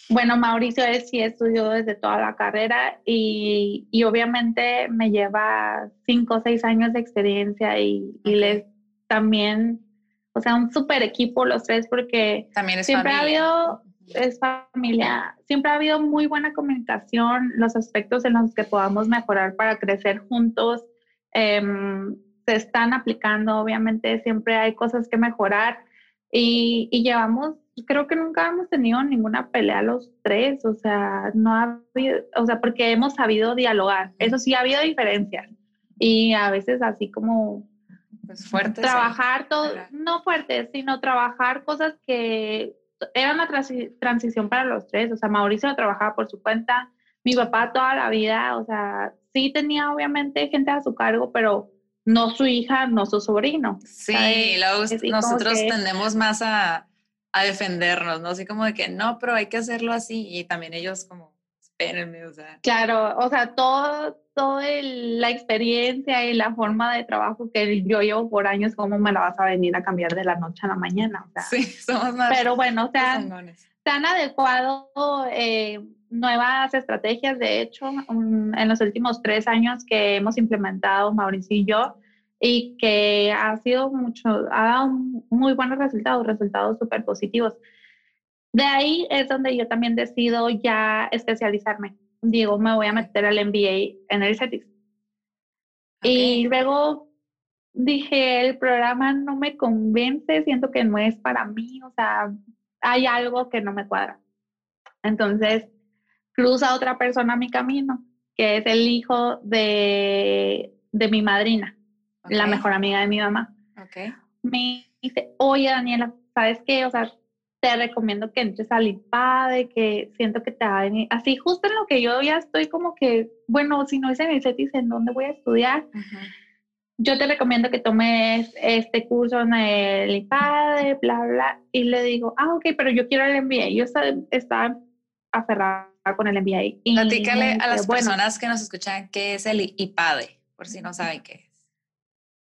bueno, Mauricio es, sí estudió desde toda la carrera y, y, obviamente me lleva cinco o seis años de experiencia y, y les también, o sea, un super equipo los tres porque también siempre ha habido, es familia, siempre ha habido muy buena comunicación, los aspectos en los que podamos mejorar para crecer juntos em, se están aplicando, obviamente siempre hay cosas que mejorar y, y llevamos creo que nunca hemos tenido ninguna pelea los tres, o sea, no ha habido, o sea, porque hemos sabido dialogar. Eso sí, ha habido diferencias. Y a veces así como... Pues fuertes. Trabajar todo, no fuertes, sino trabajar cosas que era una transición para los tres. O sea, Mauricio trabajaba por su cuenta, mi papá toda la vida, o sea, sí tenía obviamente gente a su cargo, pero no su hija, no su sobrino. Sí, nosotros tendemos más a a defendernos, ¿no? Así como de que no, pero hay que hacerlo así y también ellos como, espérenme, o sea. Claro, o sea, todo, todo la experiencia y la forma de trabajo que yo llevo por años, ¿cómo me la vas a venir a cambiar de la noche a la mañana? O sea, sí, somos más. Pero bueno, o sea, se han adecuado eh, nuevas estrategias, de hecho, en los últimos tres años que hemos implementado Mauricio y yo, y que ha sido mucho, ha dado muy buenos resultados, resultados súper positivos. De ahí es donde yo también decido ya especializarme. Digo, me voy a meter al MBA en el CETIS. Y luego dije, el programa no me convence, siento que no es para mí, o sea, hay algo que no me cuadra. Entonces, cruza otra persona a mi camino, que es el hijo de, de mi madrina la mejor amiga de mi mamá. Okay. Me dice, oye Daniela, ¿sabes qué? O sea, te recomiendo que entres al IPADE, que siento que te va a venir, así justo en lo que yo ya estoy como que, bueno, si no es en el CETIS, ¿en dónde voy a estudiar? Yo te recomiendo que tomes este curso en el IPADE, bla, bla, y le digo, ah, ok, pero yo quiero el MBA. Yo estaba, estaba aferrada con el MBA. Y Platícale a las personas que nos escuchan qué es el IPADE, por si no saben qué es.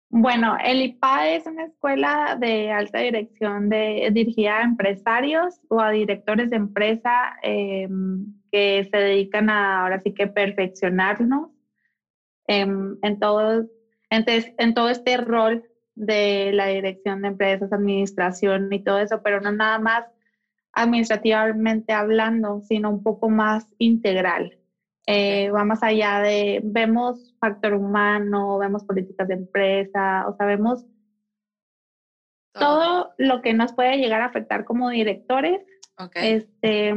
Bueno, el IPA es una escuela de alta dirección de, dirigida a empresarios o a directores de empresa em, que se dedican a ahora sí que perfeccionarnos em, en, todo, en, todo este rol de la dirección de empresas, administración y todo eso, pero no nada más administrativamente hablando, sino un poco más integral. Eh, va más allá de, vemos factor humano, vemos políticas de empresa, o sea, vemos todo. lo que nos puede llegar a afectar como directores, este,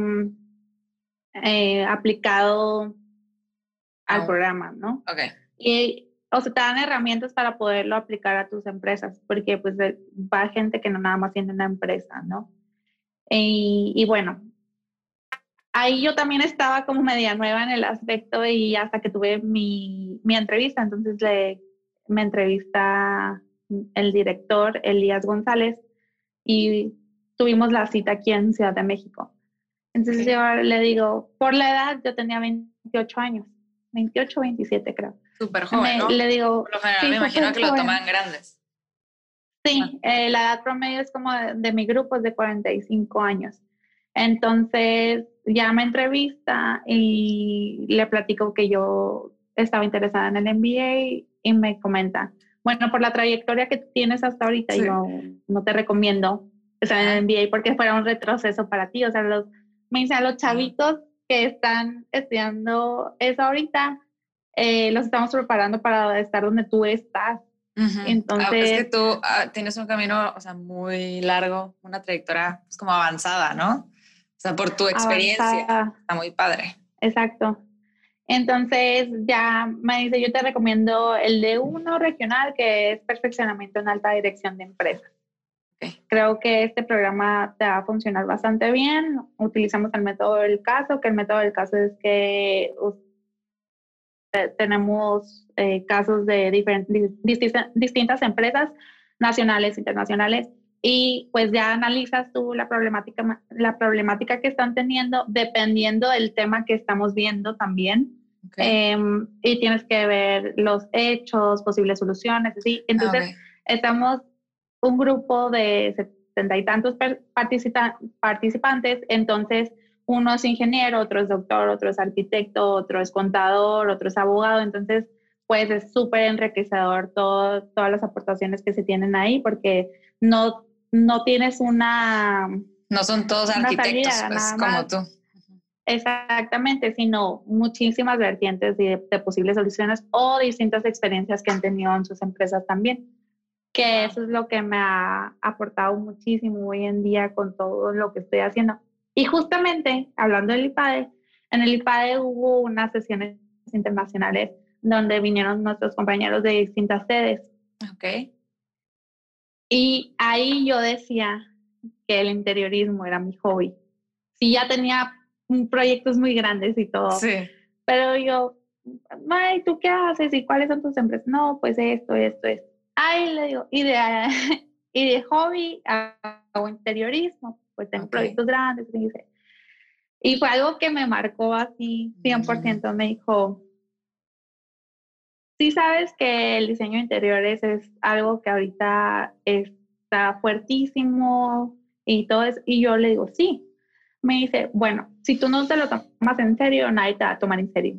eh, aplicado al programa, ¿no? Y, o sea, te dan herramientas para poderlo aplicar a tus empresas, porque pues va gente que no nada más tiene una empresa, ¿no? Y, y bueno, ahí yo también estaba como media nueva en el aspecto y hasta que tuve mi, mi entrevista, entonces le, me entrevista el director Elías González y tuvimos la cita aquí en Ciudad de México. Entonces yo le digo, por la edad yo tenía 28 años, 28, 27 creo. Súper joven, ¿no? Le digo, por lo general me imagino que lo toman grandes. Sí, ah. eh, la edad promedio es como de, de mi grupo es de 45 años. Entonces, ya me entrevista y le platico que yo estaba interesada en el MBA y me comenta, bueno, por la trayectoria que tienes hasta ahorita, yo no te recomiendo estar en el MBA porque fuera un retroceso para ti. O sea, los, me dice a los chavitos que están estudiando eso ahorita, eh, los estamos preparando para estar donde tú estás. Entonces, ah, es que tú ah, tienes un camino, o sea, muy largo, una trayectoria pues, como avanzada, ¿no? O sea, por tu experiencia. Está muy padre. Exacto. Entonces ya me dice, yo te recomiendo el de uno regional, que es perfeccionamiento en alta dirección de empresas. Creo que este programa te va a funcionar bastante bien. Utilizamos el método del caso, que el método del caso es que tenemos eh, casos de diferentes, distintas empresas nacionales, internacionales, y pues ya analizas tú la problemática, la problemática que están teniendo dependiendo del tema que estamos viendo también. Em, y tienes que ver los hechos, posibles soluciones, así. Entonces, estamos un grupo de setenta y tantos participantes, entonces uno es ingeniero, otro es doctor, otro es arquitecto, otro es contador, otro es abogado, entonces pues es súper enriquecedor todo, todas las aportaciones que se tienen ahí porque no, no tienes una... No son todos arquitectos, pues, como tú. Exactamente, sino muchísimas vertientes de, de, posibles soluciones o distintas experiencias que han tenido en sus empresas también. Que eso es lo que me ha aportado muchísimo hoy en día con todo lo que estoy haciendo. Y justamente, hablando del IPADE, en el IPADE hubo unas sesiones internacionales donde vinieron nuestros compañeros de distintas sedes. Ok. Y ahí yo decía que el interiorismo era mi hobby. Sí, ya tenía proyectos muy grandes y todo. Sí. Pero yo, May, ¿tú qué haces? ¿Y cuáles son tus empresas? No, pues esto, esto, esto. Ahí le digo, y de, y de hobby hago interiorismo pues tengo proyectos grandes. Y fue algo que me marcó así 100%. Me dijo, sí sabes que el diseño de interiores es algo que ahorita está fuertísimo y todo eso. Y yo le digo, sí. Me dice, bueno, si tú no te lo tomas en serio, nadie te va a tomar en serio.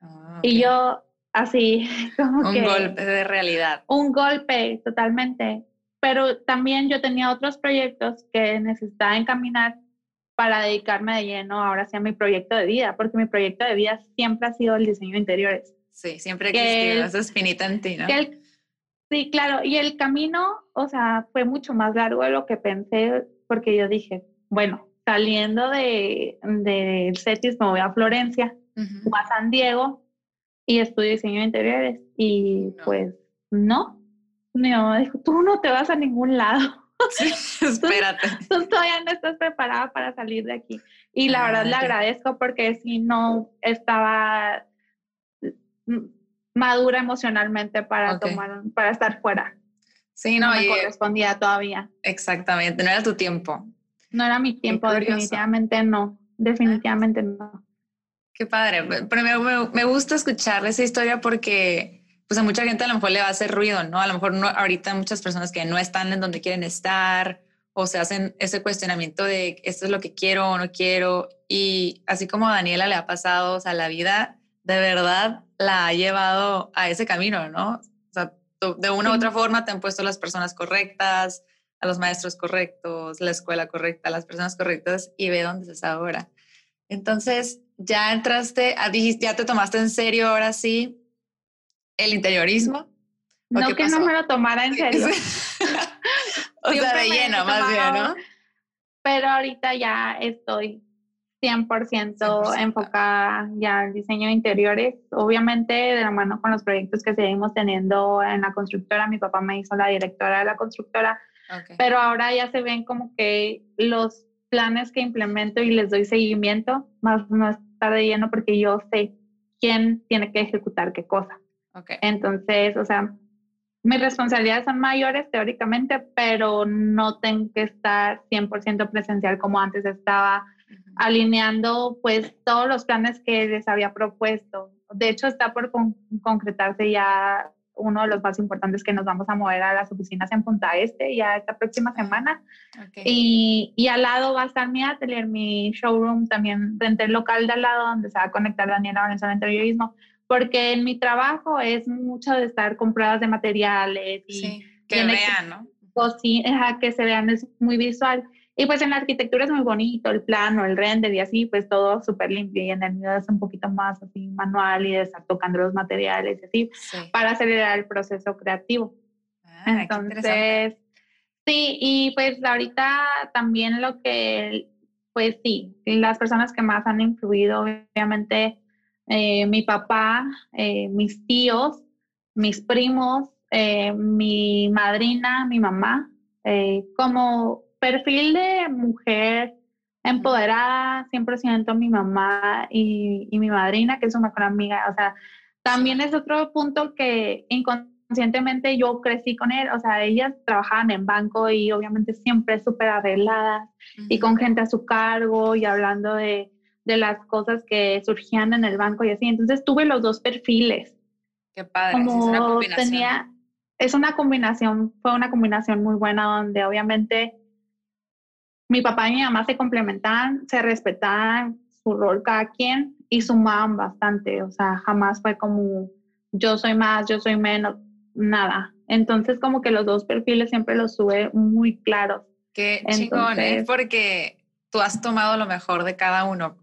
Ah, y yo así, como un golpe de realidad. Un golpe, totalmente pero también yo tenía otros proyectos que necesitaba encaminar para dedicarme de lleno ahora sí a mi proyecto de vida, porque mi proyecto de vida siempre ha sido el diseño de interiores. Sí, siempre ha existido esa espinita en ti, ¿no? sí, claro, y el camino, o sea, fue mucho más largo de lo que pensé, porque yo dije, bueno, saliendo de, de CETIS me voy a Florencia o a San Diego y estudio diseño de interiores y pues no, mi mamá dijo, tú no te vas a ningún lado. Sí, espérate. Tú, todavía no estás preparada para salir de aquí. Y la verdad le agradezco porque si no estaba madura emocionalmente para tomar, para estar fuera. Sí, no, no me correspondía todavía. Exactamente, no era tu tiempo. No era mi tiempo, definitivamente no, definitivamente no. Qué padre, pero me, me gusta escuchar esa historia porque pues a mucha gente a lo mejor le va a hacer ruido, ¿no? A lo mejor no, ahorita muchas personas que no están en donde quieren estar o se hacen ese cuestionamiento de esto es lo que quiero o no quiero. Y así como a Daniela le ha pasado, o sea, la vida de verdad la ha llevado a ese camino, ¿no? O sea, de una u otra forma te han puesto las personas correctas, a los maestros correctos, la escuela correcta, las personas correctas y ve dónde estás ahora. Entonces, ya entraste, ah, ya te tomaste en serio ahora sí el interiorismo. No que no me lo tomara en serio. o sea, relleno más bien, ¿no? Pero ahorita ya estoy 100%, enfocada ya al diseño de interiores. Obviamente de la mano con los proyectos que seguimos teniendo en la constructora. Mi papá me hizo la directora de la constructora. Pero ahora ya se ven como que los planes que implemento y les doy seguimiento, más no estar de lleno porque yo sé quién tiene que ejecutar qué cosa. Entonces, o sea, mis responsabilidades son mayores teóricamente, pero no tengo que estar 100% presencial como antes estaba, alineando pues todos los planes que les había propuesto. De hecho, está por concretarse ya uno de los más importantes que nos vamos a mover a las oficinas en Punta Este ya esta próxima semana. Y, y, al lado va a estar mi atelier, mi showroom, también frente al local de al lado donde se va a conectar Daniela Valenzuela en Interiorismo porque en mi trabajo es mucho de estar con pruebas de materiales y que vean, ¿no? que se vean, es muy visual. Y pues en la arquitectura es muy bonito, el plano, el render y así, pues todo súper limpio. Y en el mío es un poquito más así manual y de estar tocando los materiales y así, para acelerar el proceso creativo. Ah, Entonces, sí, y pues ahorita también lo que, pues sí, las personas que más han influido, obviamente, eh, mi papá, eh, mis tíos, mis primos, eh, mi madrina, mi mamá, como perfil de mujer empoderada, 100% mi mamá y, y, mi madrina, que es su mejor amiga. O sea, también es otro punto que inconscientemente yo crecí con él, o sea, ellas trabajaban en banco y obviamente siempre súper arregladas y con gente a su cargo y hablando de, de, las cosas que surgían en el banco y así. Entonces tuve los dos perfiles. Qué padre. Como es una combinación. Tenía, es una combinación, fue una combinación muy buena donde obviamente mi papá y mi mamá se complementaban, se respetaban su rol cada quien y sumaban bastante, o sea, jamás fue como yo soy más, yo soy menos, nada. Entonces como que los dos perfiles siempre los sube muy claros. Qué chingón, ¿eh? porque tú has tomado lo mejor de cada uno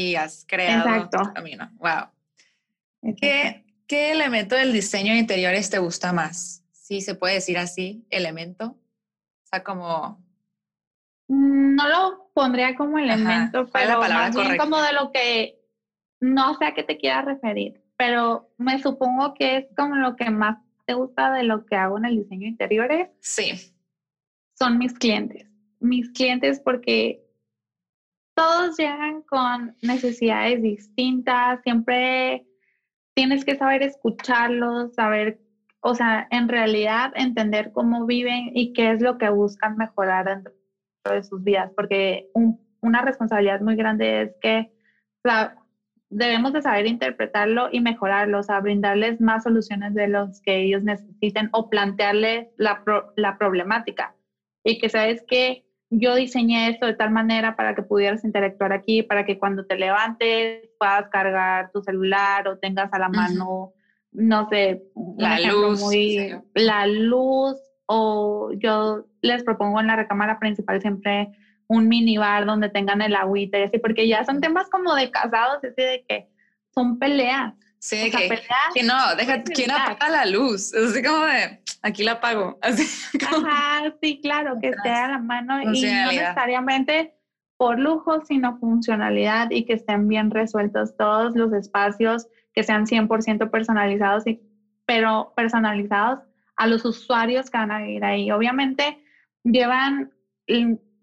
y has creado tu camino. Wow. ¿Qué, ¿Qué elemento del diseño de interiores te gusta más? Sí, se puede decir así, elemento. O sea, como... Mm, no lo pondría como elemento, pero más bien como de lo que no sé a qué te quieras referir pero me supongo que es como lo que más te gusta de lo que hago en el diseño de interiores. Sí. Son mis clientes. Mis clientes porque todos llegan con necesidades distintas, siempre tienes que saber escucharlos, saber, o sea, en realidad entender cómo viven y qué es lo que buscan mejorar dentro de sus vidas, porque una responsabilidad muy grande es que debemos de saber interpretarlo y mejorarlo, o sea, brindarles más soluciones de los que ellos necesiten o plantearles la, la problemática. Y que sabes que yo diseñé esto de tal manera para que pudieras interactuar aquí, para que cuando te levantes puedas cargar tu celular o tengas a la mano, no sé, la luz. La luz, o yo les propongo en la recámara principal siempre un minibar donde tengan el agüita y así, porque ya son temas como de casados, así de que son peleas. Sí, que, que, no, deja, ¿quién apaga la luz? Así como de, aquí la apago. Así Ajá, sí, claro, que esté a la mano y no necesariamente por lujo, sino funcionalidad y que estén bien resueltos todos los espacios, que sean 100% personalizados, y, pero personalizados a los usuarios que van a vivir ahí. Obviamente llevan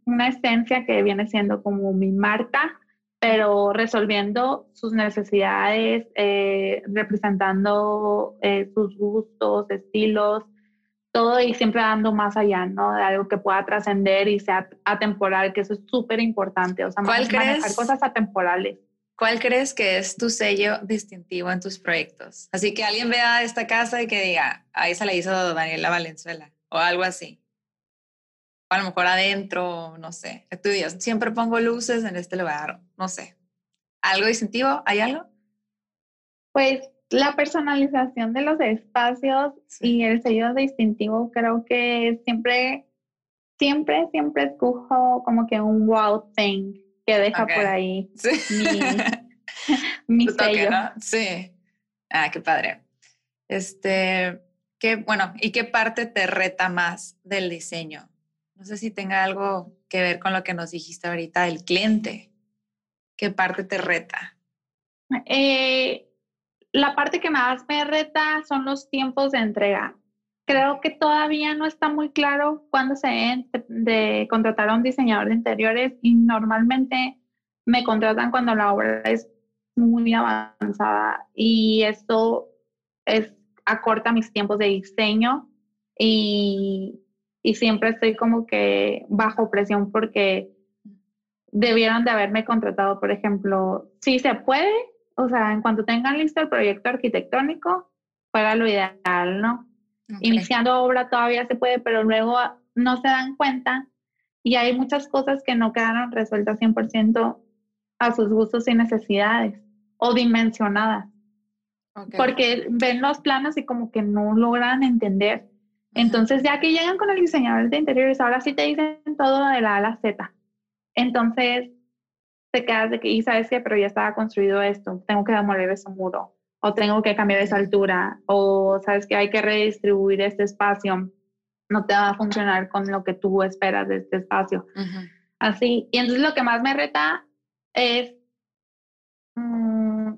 una esencia que viene siendo como mi marca, pero resolviendo sus necesidades, eh, representando eh, sus gustos, estilos, todo y siempre dando más allá, ¿no? De algo que pueda trascender y sea atemporal, que eso es súper importante, o sea, ¿Cuál manejar cosas atemporales. ¿Cuál crees que es tu sello distintivo en tus proyectos? Así que alguien vea esta casa y que diga, ahí se la hizo Daniela Valenzuela o algo así a lo mejor adentro, no sé, estudios. Siempre pongo luces en este lugar, no sé. ¿Algo distintivo? ¿Hay algo? Pues la personalización de los espacios y el sello distintivo creo que siempre, siempre, siempre escojo como que un wow thing que deja por ahí mi, sello. Sí. Ah, qué padre. Este, qué, bueno, ¿y qué parte te reta más del diseño? No sé si tenga algo que ver con lo que nos dijiste ahorita el cliente. ¿Qué parte te reta? Eh, la parte que más me reta son los tiempos de entrega. Creo que todavía no está muy claro cuándo se deben de contratar a un diseñador de interiores y normalmente me contratan cuando la obra es muy avanzada y esto es acorta mis tiempos de diseño y y siempre estoy como que bajo presión porque debieron de haberme contratado, por ejemplo, si se puede, o sea, en cuanto tengan listo el proyecto arquitectónico, fuera lo ideal, ¿no? Iniciando obra todavía se puede, pero luego no se dan cuenta y hay muchas cosas que no quedaron resueltas 100% a sus gustos y necesidades o dimensionadas. Porque ven los planos y como que no logran entender entonces, ya que llegan con el diseñador de interiores, ahora sí te dicen todo de la A a la Z. Entonces, te quedas de que, y sabes qué, pero ya estaba construido esto, tengo que demoler ese muro, o tengo que cambiar esa altura, o sabes que hay que redistribuir este espacio, no te va a funcionar con lo que tú esperas de este espacio. Así, y entonces lo que más me reta es mm,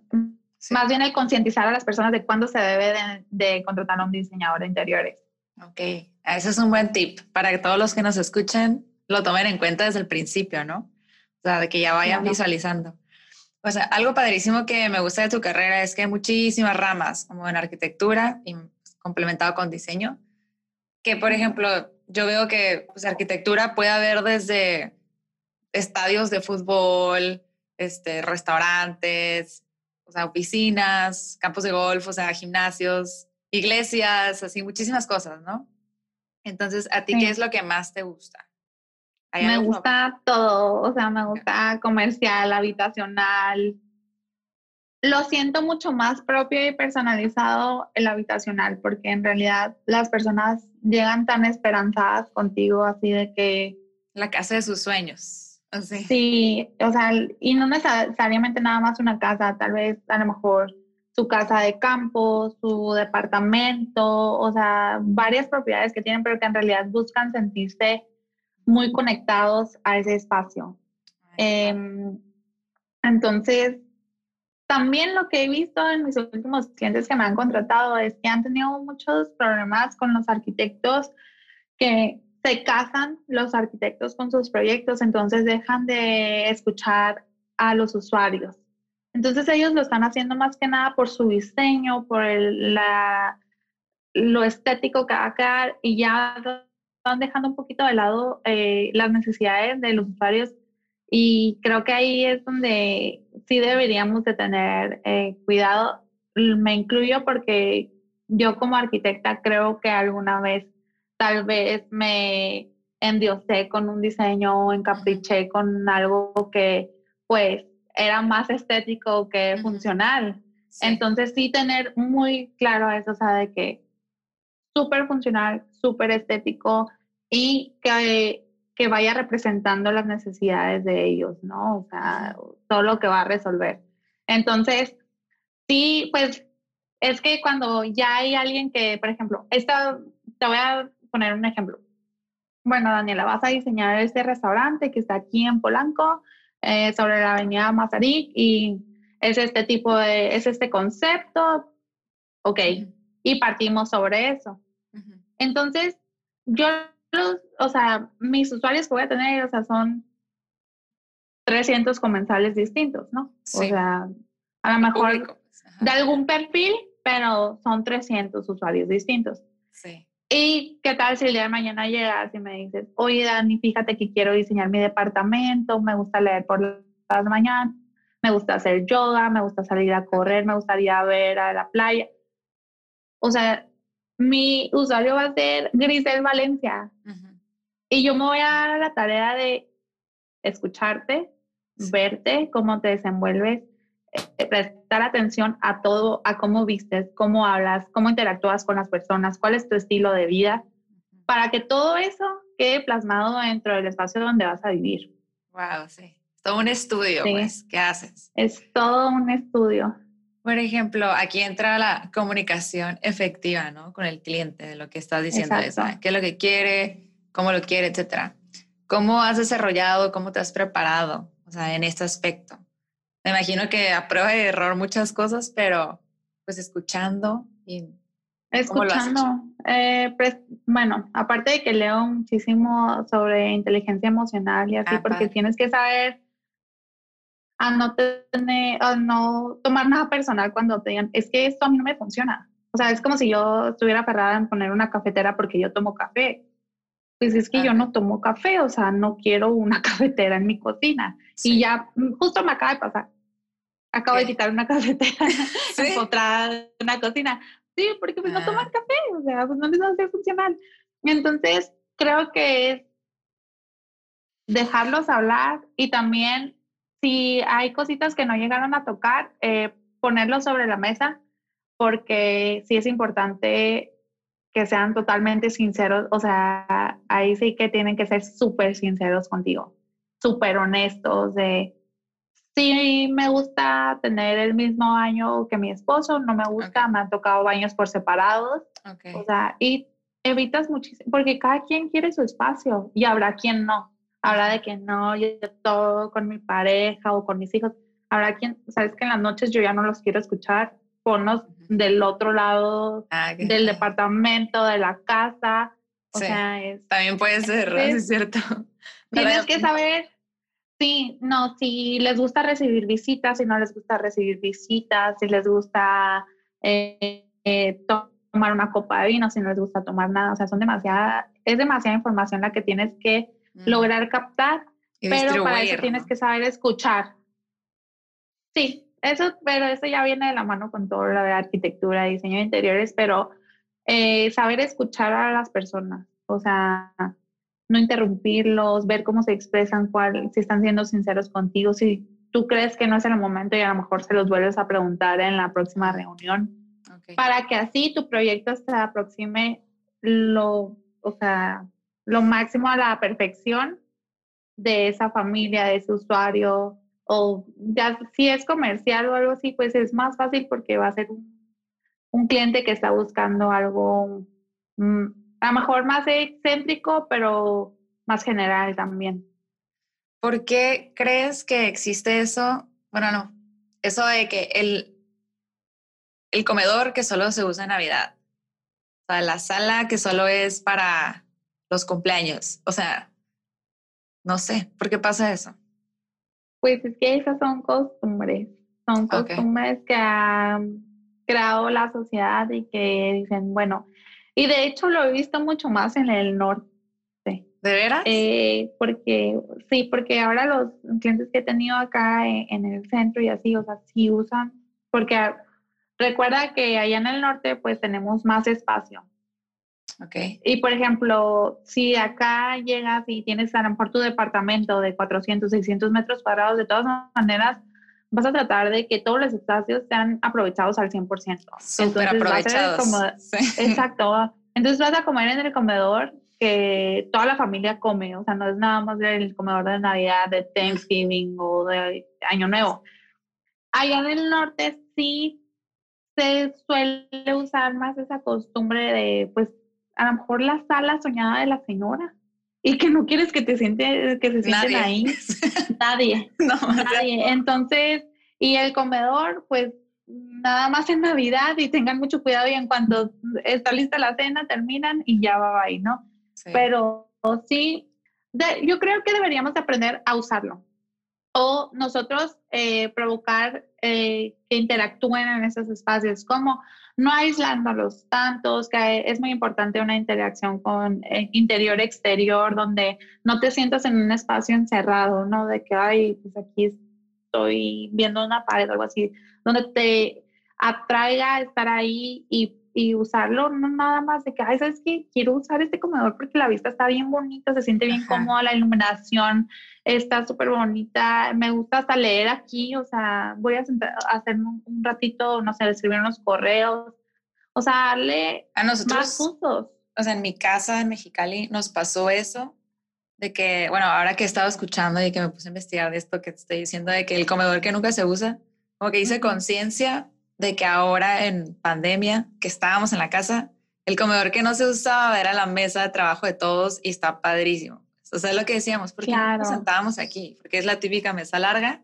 más bien el concientizar a las personas de cuándo se debe de, de contratar a un diseñador de interiores. Ok, ese es un buen tip para que todos los que nos escuchen lo tomen en cuenta desde el principio, ¿no? O sea, de que ya vayan visualizando. O sea, algo padrísimo que me gusta de tu carrera es que hay muchísimas ramas, como en arquitectura, y complementado con diseño. Que, por ejemplo, yo veo que pues, arquitectura puede haber desde estadios de fútbol, este, restaurantes, o sea, oficinas, campos de golf, o sea, gimnasios, iglesias, así, muchísimas cosas, ¿no? Entonces, ¿a ti qué es lo que más te gusta? Me gusta todo, o sea, me gusta comercial, habitacional. Lo siento mucho más propio y personalizado el habitacional, porque en realidad las personas llegan tan esperanzadas contigo, así de que... La casa de sus sueños. Sí, o sea, y no necesariamente nada más una casa, tal vez a lo mejor su casa de campo, su departamento, o sea, varias propiedades que tienen, pero que en realidad buscan sentirse muy conectados a ese espacio. Em, entonces, también lo que he visto en mis últimos clientes que me han contratado es que han tenido muchos problemas con los arquitectos que se casan los arquitectos con sus proyectos, entonces dejan de escuchar a los usuarios. Entonces ellos lo están haciendo más que nada por su diseño, por la, lo estético que va a quedar y ya están dejando un poquito de lado eh, las necesidades de los usuarios y creo que ahí es donde sí deberíamos de tener eh, cuidado. Me incluyo porque yo como arquitecta creo que alguna vez tal vez me endiosé con un diseño o encapriché con algo que pues era más estético que funcional. Entonces sí tener muy claro eso, o sea, de que súper funcional, súper estético y que, que vaya representando las necesidades de ellos, ¿no? O sea, todo lo que va a resolver. Entonces, sí, pues es que cuando ya hay alguien que, por ejemplo, esta, te voy a poner un ejemplo. Bueno, Daniela, vas a diseñar este restaurante que está aquí en Polanco, eh, sobre la avenida Mazarik, y es este tipo de, es este concepto, ok, y partimos sobre eso. Entonces, yo, o sea, mis usuarios que voy a tener, o sea, son 300 comensales distintos, ¿no? O sea, a lo mejor pues, de algún perfil, pero son 300 usuarios distintos. Sí. ¿Y qué tal si el día de mañana llegas y me dices, oye Dani, fíjate que quiero diseñar mi departamento, me gusta leer por las mañanas, me gusta hacer yoga, me gusta salir a correr, me gustaría ver a la playa? O sea, mi usuario va a ser Grisel Valencia. Y yo me voy a dar la tarea de escucharte, verte, cómo te desenvuelves, eh, prestar atención a todo, a cómo vistes, cómo hablas, cómo interactúas con las personas, cuál es tu estilo de vida, para que todo eso quede plasmado dentro del espacio donde vas a vivir. Wow, sí. Todo un estudio, pues, ¿qué haces? Es todo un estudio. Por ejemplo, aquí entra la comunicación efectiva, ¿no? Con el cliente, de lo que estás diciendo, qué es lo que quiere, cómo lo quiere, etcétera. ¿Cómo has desarrollado, cómo te has preparado, o sea, en este aspecto? me imagino que a prueba de error muchas cosas, pero pues escuchando y... Escuchando, eh, pues, bueno, aparte de que leo muchísimo sobre inteligencia emocional y así, porque tienes que saber a no, tener, a no tomar nada personal cuando te digan, es que esto a mí no me funciona. O sea, es como si yo estuviera aferrada en poner una cafetera porque yo tomo café. Pues es que yo no tomo café, o sea, no quiero una cafetera en mi cocina. Y ya, justo me acaba de pasar acabo de quitar una cafetera ¿Sí? empotrada una cocina. Sí, porque pues no toman ah. café, o sea, pues no les va a ser funcional. Entonces, creo que es dejarlos hablar y también si hay cositas que no llegaron a tocar, eh, ponerlos sobre la mesa, porque sí es importante que sean totalmente sinceros, o sea, ahí sí que tienen que ser súper sinceros contigo, súper honestos de Sí, me gusta tener el mismo baño que mi esposo, no me gusta, me han tocado baños por separados. O sea, y evitas muchísimo, porque cada quien quiere su espacio y habrá quien no. Habrá de que no, yo todo con mi pareja o con mis hijos. Habrá quien, sabes que en las noches yo ya no los quiero escuchar, ponlos del otro lado ah, del departamento, de la casa. O sea, es, también puede ser, es cierto. Tienes que saber Sí, no, si les gusta recibir visitas, si no les gusta recibir visitas, si les gusta eh, eh, tomar una copa de vino, si no les gusta tomar nada. O sea, son demasiada, es demasiada información la que tienes que lograr captar, pero para eso tienes que saber escuchar. Sí, eso, pero eso ya viene de la mano con todo lo de arquitectura, diseño de interiores, pero eh, saber escuchar a las personas, o sea, no interrumpirlos, ver cómo se expresan, cuál, si están siendo sinceros contigo, si tú crees que no es el momento y a lo mejor se los vuelves a preguntar en la próxima reunión, para que así tu proyecto se aproxime lo, o sea, lo máximo a la perfección de esa familia, de ese usuario, o ya si es comercial o algo así, pues es más fácil porque va a ser un, cliente que está buscando algo mm, a lo mejor más excéntrico, pero más general también. ¿Por qué crees que existe eso? Bueno, no, eso de que el, el comedor que solo se usa en Navidad, o la sala que solo es para los cumpleaños, o sea, no sé, ¿por qué pasa eso? Pues es que esas son costumbres, son costumbres que ha creado la sociedad y que dicen, bueno, y de hecho lo he visto mucho más en el norte. ¿De veras? Eh, porque sí, porque ahora los clientes que he tenido acá en, el centro y así, o sea, sí usan, porque recuerda que allá en el norte pues tenemos más espacio. Okay. Y por ejemplo, si acá llegas y tienes a lo mejor tu departamento de 400, 600 metros cuadrados, de todas maneras, vas a tratar de que todos los espacios sean aprovechados al 100%. Súper aprovechados. Exacto. Entonces vas a comer en el comedor que toda la familia come, o sea, no es nada más del comedor de Navidad, de Thanksgiving o de Año Nuevo. Allá en el norte sí se suele usar más esa costumbre de, pues, a lo mejor la sala soñada de la señora y que no quieres que te siente, que se sienten ahí. Nadie. no, nadie. Entonces, y el comedor, pues nada más en Navidad y tengan mucho cuidado y en cuanto está lista la cena, terminan y ya va ahí, ¿no? Pero sí, yo creo que deberíamos aprender a usarlo. O nosotros eh, provocar eh, que interactúen en esos espacios, como no aislándolos tantos, que es muy importante una interacción con eh, interior-exterior, donde no te sientas en un espacio encerrado, ¿no? De que, ay, pues aquí estoy viendo una pared o algo así, donde te atraiga estar ahí y, usarlo, no nada más de que, ay, ¿sabes qué? Quiero usar este comedor porque la vista está bien bonita, se siente bien cómoda, la iluminación está súper bonita, me gusta hasta leer aquí, o sea, voy a, hacer un, ratito, no sé, escribir unos correos, o sea, darle a nosotros, más usos. O sea, en mi casa en Mexicali nos pasó eso, de que, bueno, ahora que he estado escuchando y que me puse a investigar de esto que te estoy diciendo, de que el comedor que nunca se usa, como que hice conciencia de que ahora en pandemia, que estábamos en la casa, el comedor que no se usaba era la mesa de trabajo de todos y está padrísimo. O sea, es lo que decíamos, porque nos sentábamos aquí? Porque es la típica mesa larga,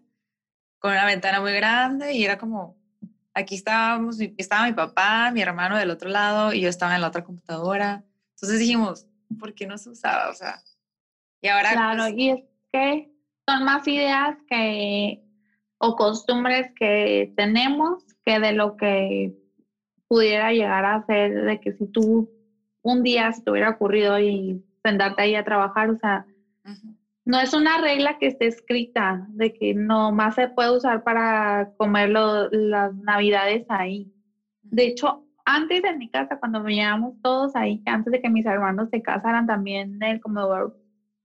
con una ventana muy grande y era como, aquí estábamos, estaba mi papá, mi hermano del otro lado y yo estaba en la otra computadora. Entonces dijimos, ¿por qué no se usaba? O sea, y ahora... Claro, pues y es que son más ideas que o costumbres que tenemos que de lo que pudiera llegar a ser de que si tú un día se te hubiera ocurrido y sentarte ahí a trabajar, o sea, no es una regla que esté escrita de que no más se puede usar para comer las navidades ahí. De hecho, antes en mi casa, cuando veníamos todos ahí, antes de que mis hermanos se casaran también el comedor,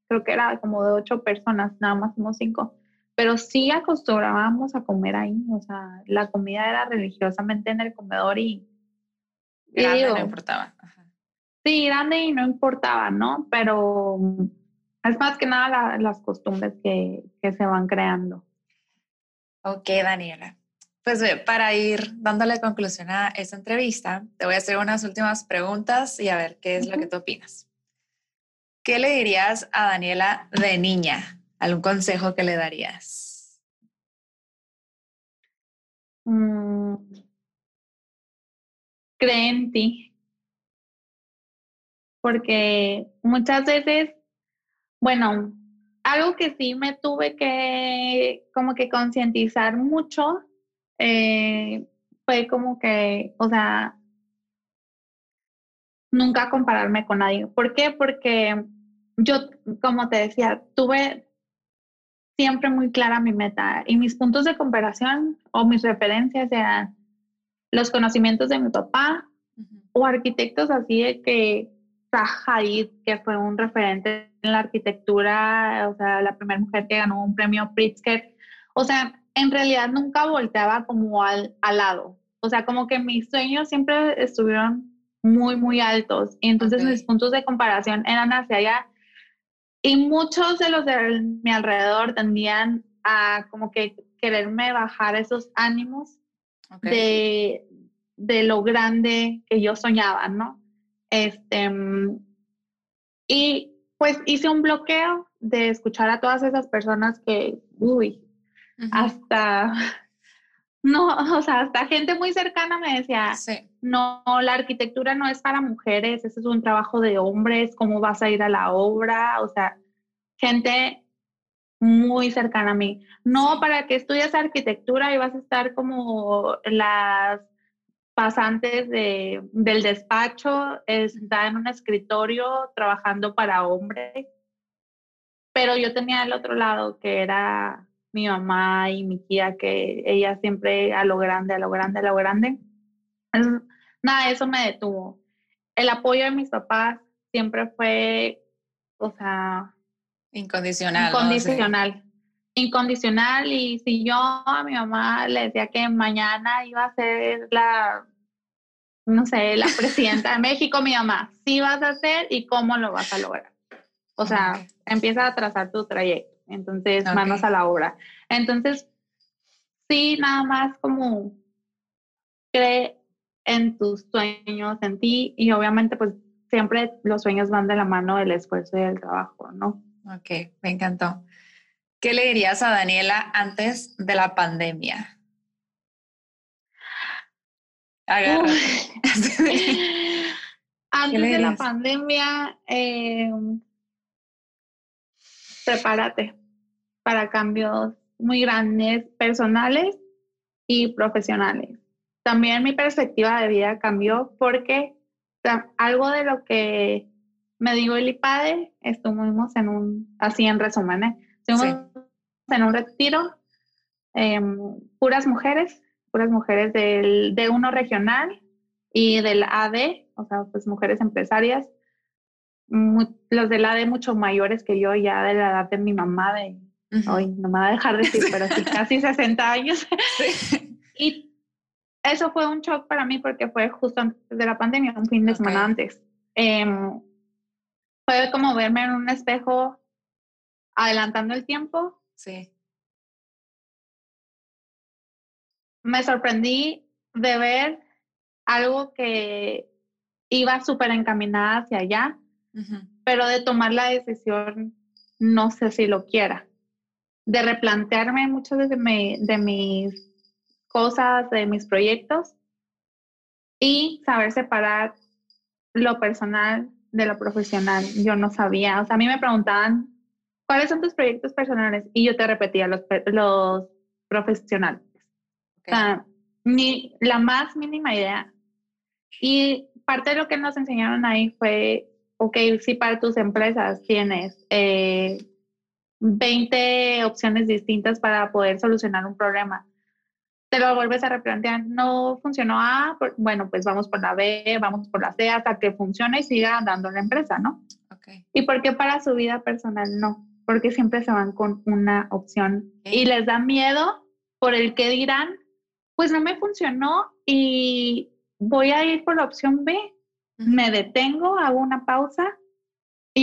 creo que era como de ocho personas, nada más somos cinco pero sí acostumbrábamos a comer ahí, o sea, la comida era religiosamente en el comedor y... Grande no importaba. Sí, grande y no importaba, ¿no? Pero es más que nada las costumbres que, que se van creando. Ok, Daniela. Pues para ir dándole conclusión a esta entrevista, te voy a hacer unas últimas preguntas y a ver qué es lo que tú opinas. ¿Qué le dirías a Daniela de niña? ¿Algún consejo que le darías? Mm. cree en ti. Porque muchas veces, bueno, algo que sí me tuve que como que concientizar mucho eh, fue como que, o sea, nunca compararme con nadie. ¿Por qué? Porque yo, como te decía, tuve siempre muy clara mi meta y mis puntos de comparación o mis referencias eran los conocimientos de mi papá o arquitectos así de que Hadid, que fue un referente en la arquitectura, o sea, la primera mujer que ganó un premio Pritzker. O sea, en realidad nunca volteaba como al, al lado. O sea, como que mis sueños siempre estuvieron muy, muy altos. Y entonces mis puntos de comparación eran hacia allá. Y muchos de los de mi alrededor tendían a como que quererme bajar esos ánimos de, de lo grande que yo soñaba, ¿no? Este, y pues hice un bloqueo de escuchar a todas esas personas que, uy, hasta, no, o sea, hasta gente muy cercana me decía, no, la arquitectura no es para mujeres, ese es un trabajo de hombres, ¿cómo vas a ir a la obra? O sea, gente muy cercana a mí. No, para que estudies arquitectura y vas a estar como las pasantes de, del despacho, está en un escritorio trabajando para hombres. Pero yo tenía el otro lado que era mi mamá y mi tía, que ella siempre a lo grande, a lo grande, a lo grande. nada, eso me detuvo. El apoyo de mis papás siempre fue, o sea... Incondicional. Incondicional. Incondicional. Y si yo a mi mamá le decía que mañana iba a ser la no sé, la presidenta de México, mi mamá, sí vas a hacer y cómo lo vas a lograr. O sea, empieza a trazar tu trayecto. Entonces, manos a la obra. Entonces, sí, nada más como cree en tus sueños, en ti y obviamente pues siempre los sueños van de la mano del esfuerzo y del trabajo, ¿no? Ok, me encantó. ¿Qué le dirías a Daniela antes de la pandemia? Antes de la pandemia, eh, prepárate para cambios muy grandes, personales y profesionales. También mi perspectiva de vida cambió porque algo de lo que me dijo el IPADE, estuvimos en un, así en resumen, ¿eh? estuvimos en un retiro, em, puras mujeres, puras mujeres del, de uno regional y del AD, o sea, pues mujeres empresarias. los del AD mucho mayores que yo, ya de la edad de mi mamá, de, hoy no me va a dejar decir, pero sí, casi 60 años. Y eso fue un shock para mí porque fue justo antes de la pandemia, un fin de semana antes. Em, fue como verme en un espejo adelantando el tiempo. Sí. me sorprendí de ver algo que iba súper encaminada hacia allá, pero de tomar la decisión, no sé si lo quiera, de replantearme muchas de, de mis cosas, de mis proyectos y saber separar lo personal de lo profesional. Yo no sabía, o sea, a mí me preguntaban, ¿cuáles son tus proyectos personales? Y yo te repetía los, los profesionales ni la más mínima idea. Y parte de lo que nos enseñaron ahí fue, ok, si para tus empresas tienes 20 eh, opciones distintas para poder solucionar un problema, te lo vuelves a replantear, no funcionó A, bueno, pues vamos por la B, vamos por la C hasta que funcione y siga andando la empresa, ¿no? Okay. ¿Y por qué para su vida personal no? Porque siempre se van con una opción y les da miedo por el que dirán pues no me funcionó y voy a ir por la opción B. Me detengo, hago una pausa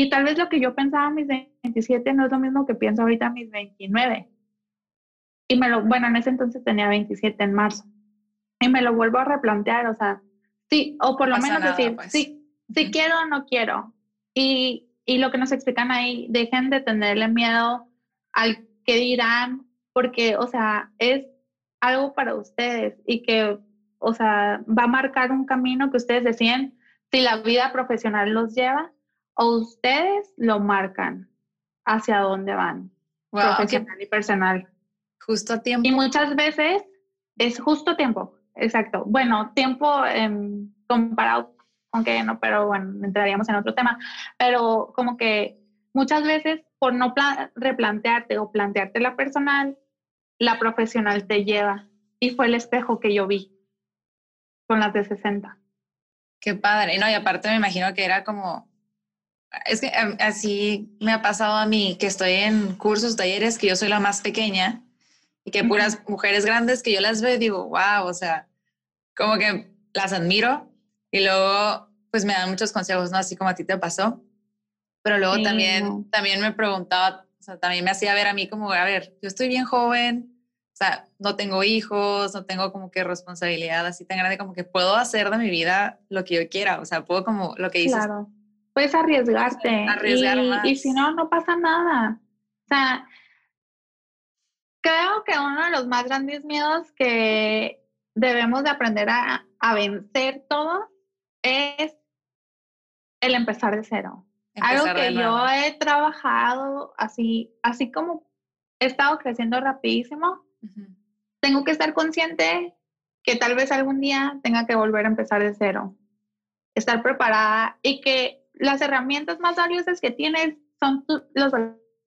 y tal vez lo que yo pensaba a mis 27 no es lo mismo que pienso ahorita a mis 29. Y me lo, bueno, en ese entonces tenía 27 en marzo. Y me lo vuelvo a replantear, o sea, sí, o por lo menos decir, pues. sí, sí quiero o no quiero. Y, y lo que nos explican ahí, dejen de tenerle miedo al que dirán, porque, o sea, es algo para ustedes y que, o sea, va a marcar un camino que ustedes deciden si la vida profesional los lleva o ustedes lo marcan hacia dónde van, profesional y personal. Justo a tiempo. Y muchas veces es justo tiempo, exacto. Bueno, tiempo em, comparado aunque no, pero bueno, entraríamos en otro tema, pero como que muchas veces por no replantearte o plantearte la personal, la profesional te lleva. Y fue el espejo que yo vi con las de 60. Qué padre. No, y aparte me imagino que era como, es que em, así me ha pasado a mí, que estoy en cursos, talleres, que yo soy la más pequeña y que puras mujeres grandes que yo las veo y digo, wow, o sea, como que las admiro y luego pues me dan muchos consejos, ¿no? Así como a ti te pasó. Pero luego también, también me preguntaba, o sea, también me hacía ver a mí como, a ver, yo estoy bien joven, o sea, no tengo hijos, no tengo como que responsabilidad así tan grande, como que puedo hacer de mi vida lo que yo quiera, o sea, puedo como lo que dices. Claro, puedes arriesgarte. Arriesgar y, más. y si no, no pasa nada. O sea, creo que uno de los más grandes miedos que debemos de aprender a, a vencer todos es el empezar de cero. Algo que yo he trabajado así, así como he estado creciendo rapidísimo, tengo que estar consciente que tal vez algún día tenga que volver a empezar de cero. Estar preparada y que las herramientas más valiosas que tienes son los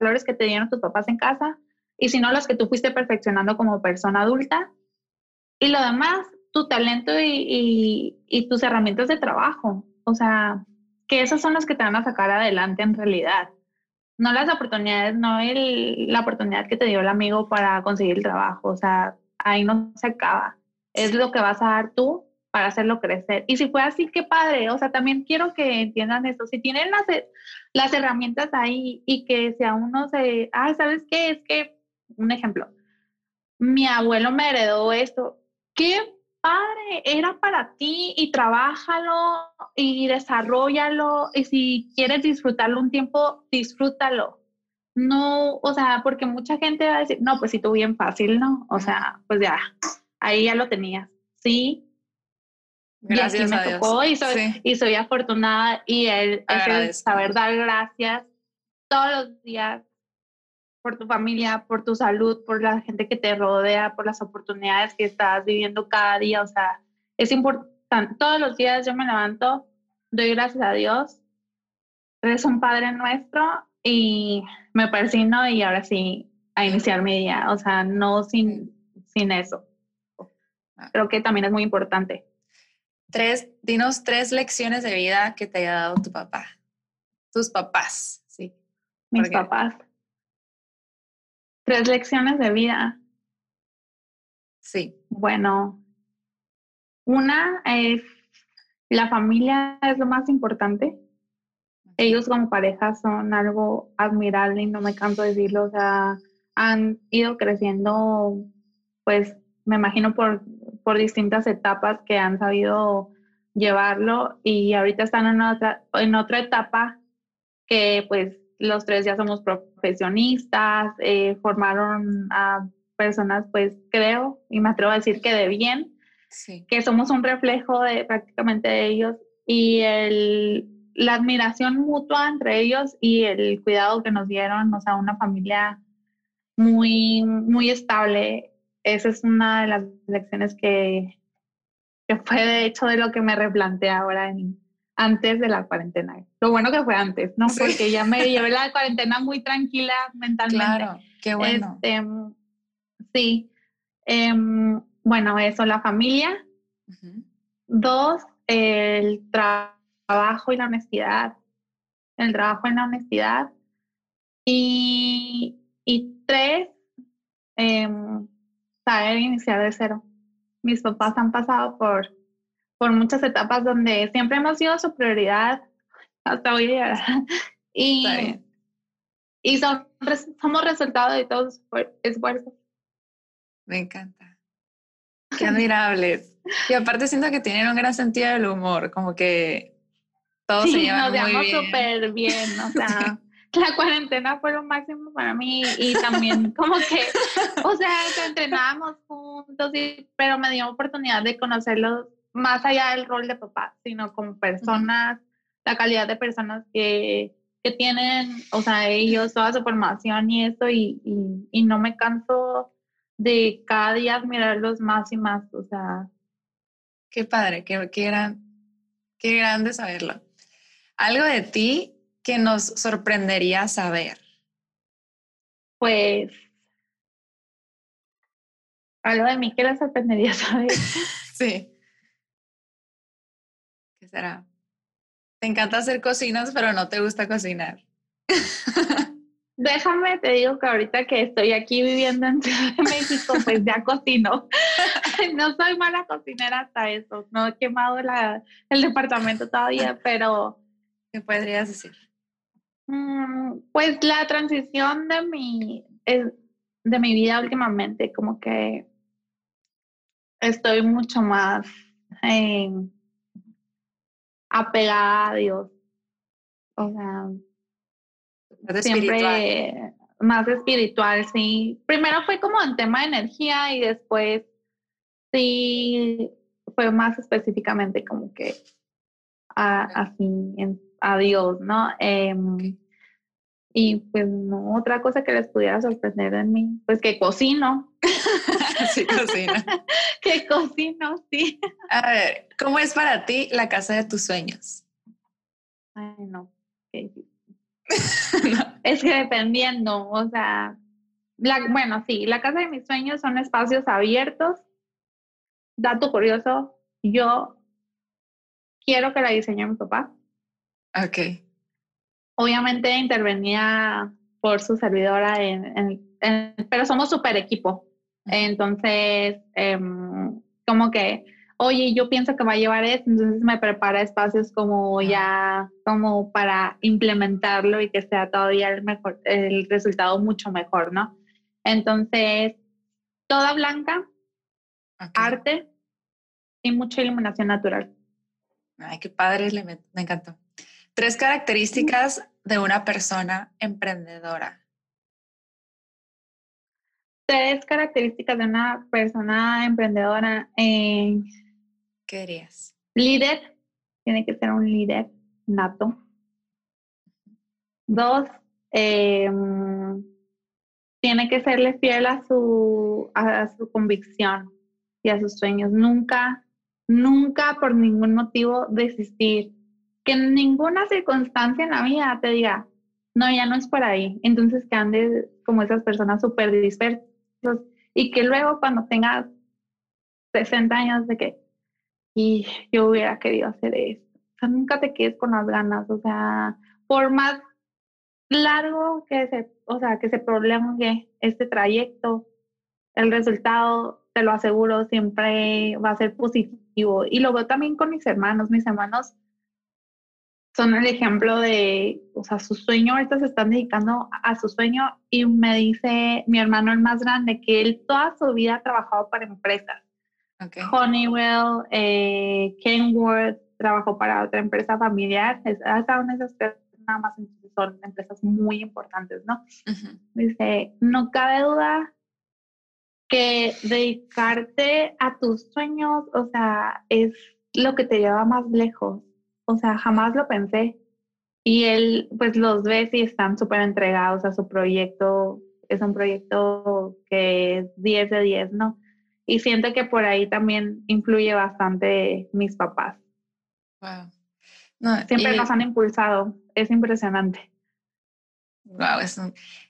valores que te dieron tus papás en casa y si no los que tú fuiste perfeccionando como persona adulta. Y lo demás, tu talento y, y tus herramientas de trabajo. O sea, que esas son las que te van a sacar adelante en realidad. No las oportunidades, no el, la oportunidad que te dio el amigo para conseguir el trabajo, o sea, ahí no se acaba. Es lo que vas a dar tú para hacerlo crecer. Y si fue así, qué padre. O sea, también quiero que entiendan esto. Si tienen las, las herramientas ahí y que si a uno se, ah, ¿sabes qué? Es que, un ejemplo, mi abuelo me heredó esto. ¿Qué padre, era para ti y trabájalo y desarrollalo y si quieres disfrutarlo un tiempo, disfrútalo. No, o sea, porque mucha gente va a decir, no, pues si tú bien fácil, ¿no? O sea, pues ya, ahí ya lo tenías. Sí. Gracias y me tocó y soy, y soy afortunada y el, el saber dar gracias todos los días por tu familia, por tu salud, por la gente que te rodea, por las oportunidades que estás viviendo cada día. O sea, es importante. Todos los días yo me levanto, doy gracias a Dios. Eres un Padre nuestro y me persino y ahora sí a iniciar mi día. O sea, no sin, sin eso. Creo que también es muy importante. Tres, dinos tres lecciones de vida que te haya dado tu papá. Tus papás, sí. Mis papás. Tres lecciones de vida. Sí. Bueno, una es la familia es lo más importante. Ellos como pareja son algo admirable y no me canso de decirlo. O sea, han ido creciendo, pues me imagino por, por distintas etapas que han sabido llevarlo y ahorita están en otra, en otra etapa que pues los tres ya somos profesionistas, eh, formaron a personas, pues creo, y me atrevo a decir que de bien, que somos un reflejo de prácticamente de ellos y el, la admiración mutua entre ellos y el cuidado que nos dieron, o sea, una familia muy, muy estable. Esa es una de las lecciones que, que fue de hecho de lo que me replanteé ahora en, antes de la cuarentena. Lo bueno que fue antes, ¿no? Porque ya me llevé la cuarentena muy tranquila mentalmente. Claro, qué bueno. Este, sí. Em, bueno, eso, la familia. Dos, el trabajo y la honestidad. El trabajo y la honestidad. Y, y tres, em, saber iniciar de cero. Mis papás han pasado por por muchas etapas donde siempre hemos sido su prioridad hasta hoy día. Y, y son, somos resultado de todos sus esfuerzos. Me encanta. Qué admirables. y aparte siento que tienen un gran sentido del humor, como que todos se llevan nos muy bien. súper bien, o sea, la cuarentena fue lo máximo para mí y también como que, o sea, entrenábamos juntos, y, pero me dio oportunidad de conocerlos más allá del rol de papá, sino como personas, la calidad de personas que, que, tienen, o sea, ellos, toda su formación y eso, y, y, no me canso de cada día admirarlos más y más, o sea. Qué padre, que, que eran, Qué grande saberlo. Algo de ti que nos sorprendería saber. Pues algo de mí que les sorprendería saber. sí. ¿Qué será? Te encanta hacer cocinas, pero no te gusta cocinar. Déjame, te digo que ahorita que estoy aquí viviendo en Ciudad de México, pues ya cocino. no soy mala cocinera hasta eso. No he quemado la, el departamento todavía, pero... ¿Qué podrías decir? Mm, pues la transición de mi, de mi vida últimamente, como que estoy mucho más eh, apegada a Dios. O sea, siempre más espiritual, sí. Primero fue como en tema de energía y después sí fue más específicamente como que así en, a Dios, ¿no? Em, y pues no, otra cosa que les pudiera sorprender en mí, pues que cocino. sí, cocino. que cocino, sí. A ver, ¿cómo es para ti la casa de tus sueños? Ay, no. Es que dependiendo, o sea, la, bueno, sí, la casa de mis sueños son espacios abiertos. Dato curioso, yo quiero que la diseñe mi papá. Ok. Obviamente intervenía por su servidora, en, pero somos super equipo. Entonces, em, como que, oye, yo pienso que va a llevar esto, entonces me prepara espacios como ya, como para implementarlo y que sea todavía el, mejor, el resultado mucho mejor, ¿no? Entonces, toda blanca, arte y mucha iluminación natural. Ay, qué padre, me, me encantó. Tres características de una persona emprendedora. Tres características de una persona emprendedora. Eh, ¿Qué dirías? Líder, tiene que ser un líder nato. Dos, em, tiene que serle fiel a su, a su convicción y a sus sueños. Nunca, nunca por ningún motivo desistir. Que en ninguna circunstancia en la vida te diga, no, ya no es por ahí. Entonces que andes como esas personas súper dispersas y que luego cuando tengas 60 años de que, y yo hubiera querido hacer esto. O sea, nunca te quedes con las ganas. O sea, por más largo que se, o sea, que se prolongue este trayecto, el resultado, te lo aseguro, siempre va a ser positivo. Y lo veo también con mis hermanos. Mis hermanos son el ejemplo de, o sea, su sueño, ahorita se están dedicando a su sueño y me dice mi hermano el más grande que él toda su vida ha trabajado para empresas. Honeywell, eh, Kenworth, trabajó para otra empresa familiar, hasta una esas nada más son empresas muy importantes, ¿no? Dice, no cabe duda que dedicarte a tus sueños, o sea, es lo que te lleva más lejos. O sea, jamás lo pensé. Y él, pues los ves y están súper entregados a su proyecto. Es un proyecto que es 10 de 10, ¿no? Y siento que por ahí también influye bastante mis papás. Wow. Siempre nos han impulsado. Es impresionante. Wow,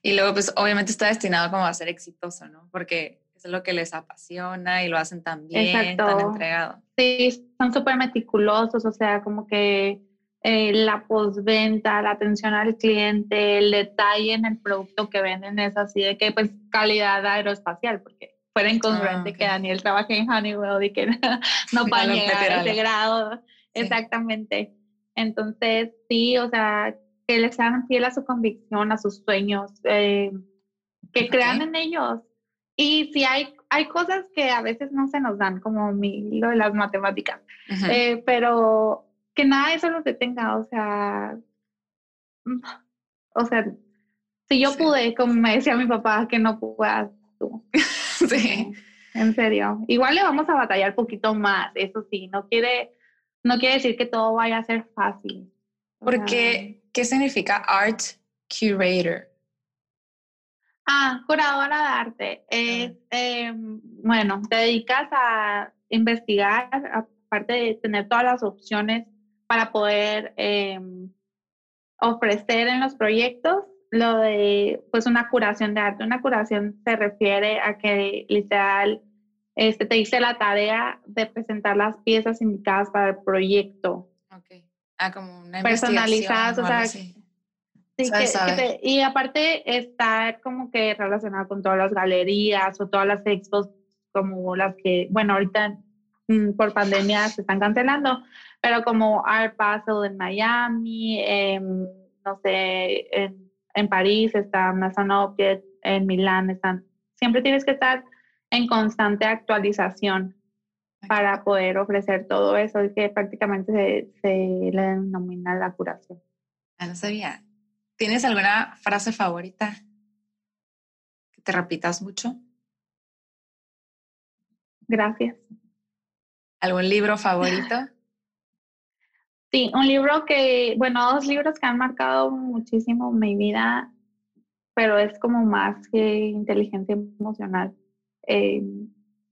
y luego pues obviamente está destinado como a ser exitoso, ¿no? Porque es lo que les apasiona y lo hacen tan bien, tan entregado. Sí, son súper meticulosos, o sea, como que eh, la postventa, la atención al cliente, el detalle en el producto que venden es así de que pues calidad aeroespacial, porque fuera incongruente ah, que Daniel trabaje en Honeywell y que no va a llegar a ese grado. Exactamente. Entonces, sí, o sea, que les sean fiel a su convicción, a sus sueños, eh, que crean en ellos y si hay, hay cosas que a veces no se nos dan, como mi, lo de las matemáticas, eh, pero que nada de eso los detenga, o sea, o sea, si yo pude, como me decía mi papá, que no puedas tú. sí. En serio. Igual le vamos a batallar un poquito más, eso sí, no quiere, no quiere decir que todo vaya a ser fácil. Porque, ¿qué significa art curator? Ah, curadora de arte. Es, em, bueno, te dedicas a investigar, aparte de tener todas las opciones para poder em, ofrecer en los proyectos lo de pues una curación de arte. Una curación se refiere a que literal este, te hice la tarea de presentar las piezas indicadas para el proyecto. Ok. Ah, como una personalizadas, o sea, sí, que, y aparte estar como que relacionado con todas las galerías o todas las expos como las que, bueno, ahorita mm, por pandemia se están cancelando, pero como Art Basel en Miami, no sé, en, en, París está Maison Object, en Milán están, siempre tienes que estar en constante actualización para poder ofrecer todo eso y que prácticamente se, se le denomina la curación. Ah, no sabía. ¿Tienes alguna frase favorita que te repitas mucho? Gracias. ¿Algún libro favorito? Sí, un libro que, bueno, dos libros que han marcado muchísimo mi vida, pero es como más que inteligencia emocional. Eh,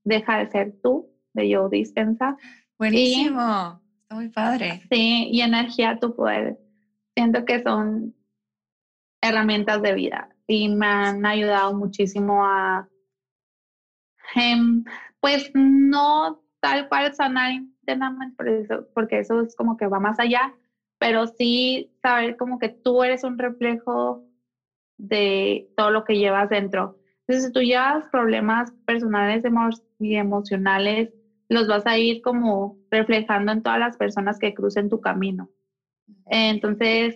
Deja de ser tú, de Joe Dispensa. Buenísimo, está muy padre. Sí, y Energía tu poder. Siento que son herramientas de vida y me han ayudado muchísimo a, em, pues no tal cual sanar internamente, porque eso es como que va más allá, pero sí saber como que tú eres un reflejo de todo lo que llevas dentro. Entonces, si tú llevas problemas personales y emocionales, los vas a ir como reflejando en todas las personas que crucen tu camino. Entonces,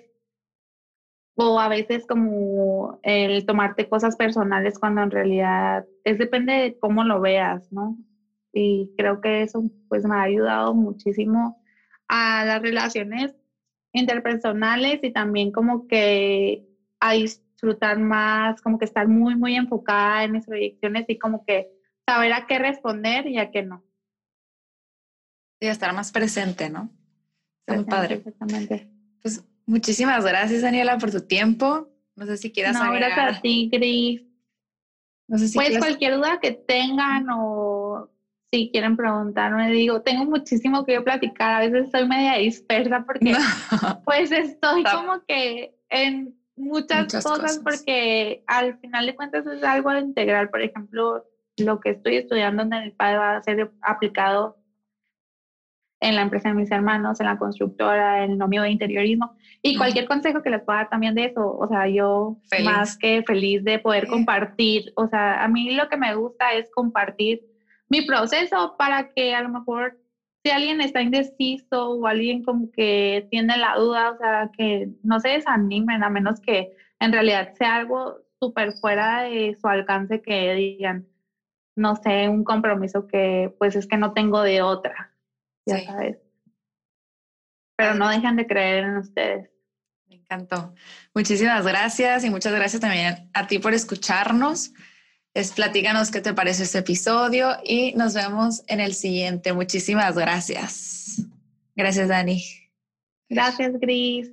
o a veces como el tomarte cosas personales cuando en realidad es depende de cómo lo veas, ¿no? Y creo que eso pues me ha ayudado muchísimo a las relaciones interpersonales y también como que a disfrutar más, como que estar muy, muy enfocada en mis proyecciones y como que saber a qué responder y a qué no. Y estar más presente, ¿no? Está muy padre. Exactamente. Pues muchísimas gracias, Daniela, por tu tiempo. No sé si quieras No, gracias a ti, Gris. No sé si pues cualquier duda que tengan o si quieren preguntarme, digo, tengo muchísimo que yo platicar, a veces estoy media dispersa porque pues estoy como que en muchas, cosas, porque al final de cuentas es algo integral, por ejemplo, lo que estoy estudiando en el PAD va a ser aplicado en la empresa de mis hermanos, en la constructora, en lo mío de interiorismo. Y cualquier consejo que les pueda dar también de eso, o sea, yo más que feliz de poder compartir, o sea, a mí lo que me gusta es compartir mi proceso para que a lo mejor si alguien está indeciso o alguien como que tiene la duda, o sea, que no se desanimen a menos que en realidad sea algo súper fuera de su alcance que digan, no sé, un compromiso que pues es que no tengo de otra, ya sabes. Pero no dejen de creer en ustedes. Me encantó. Muchísimas gracias y muchas gracias también a ti por escucharnos es platícanos qué te parece este episodio y nos vemos en el siguiente. Muchísimas gracias. Gracias, Dani. Gracias, Gris.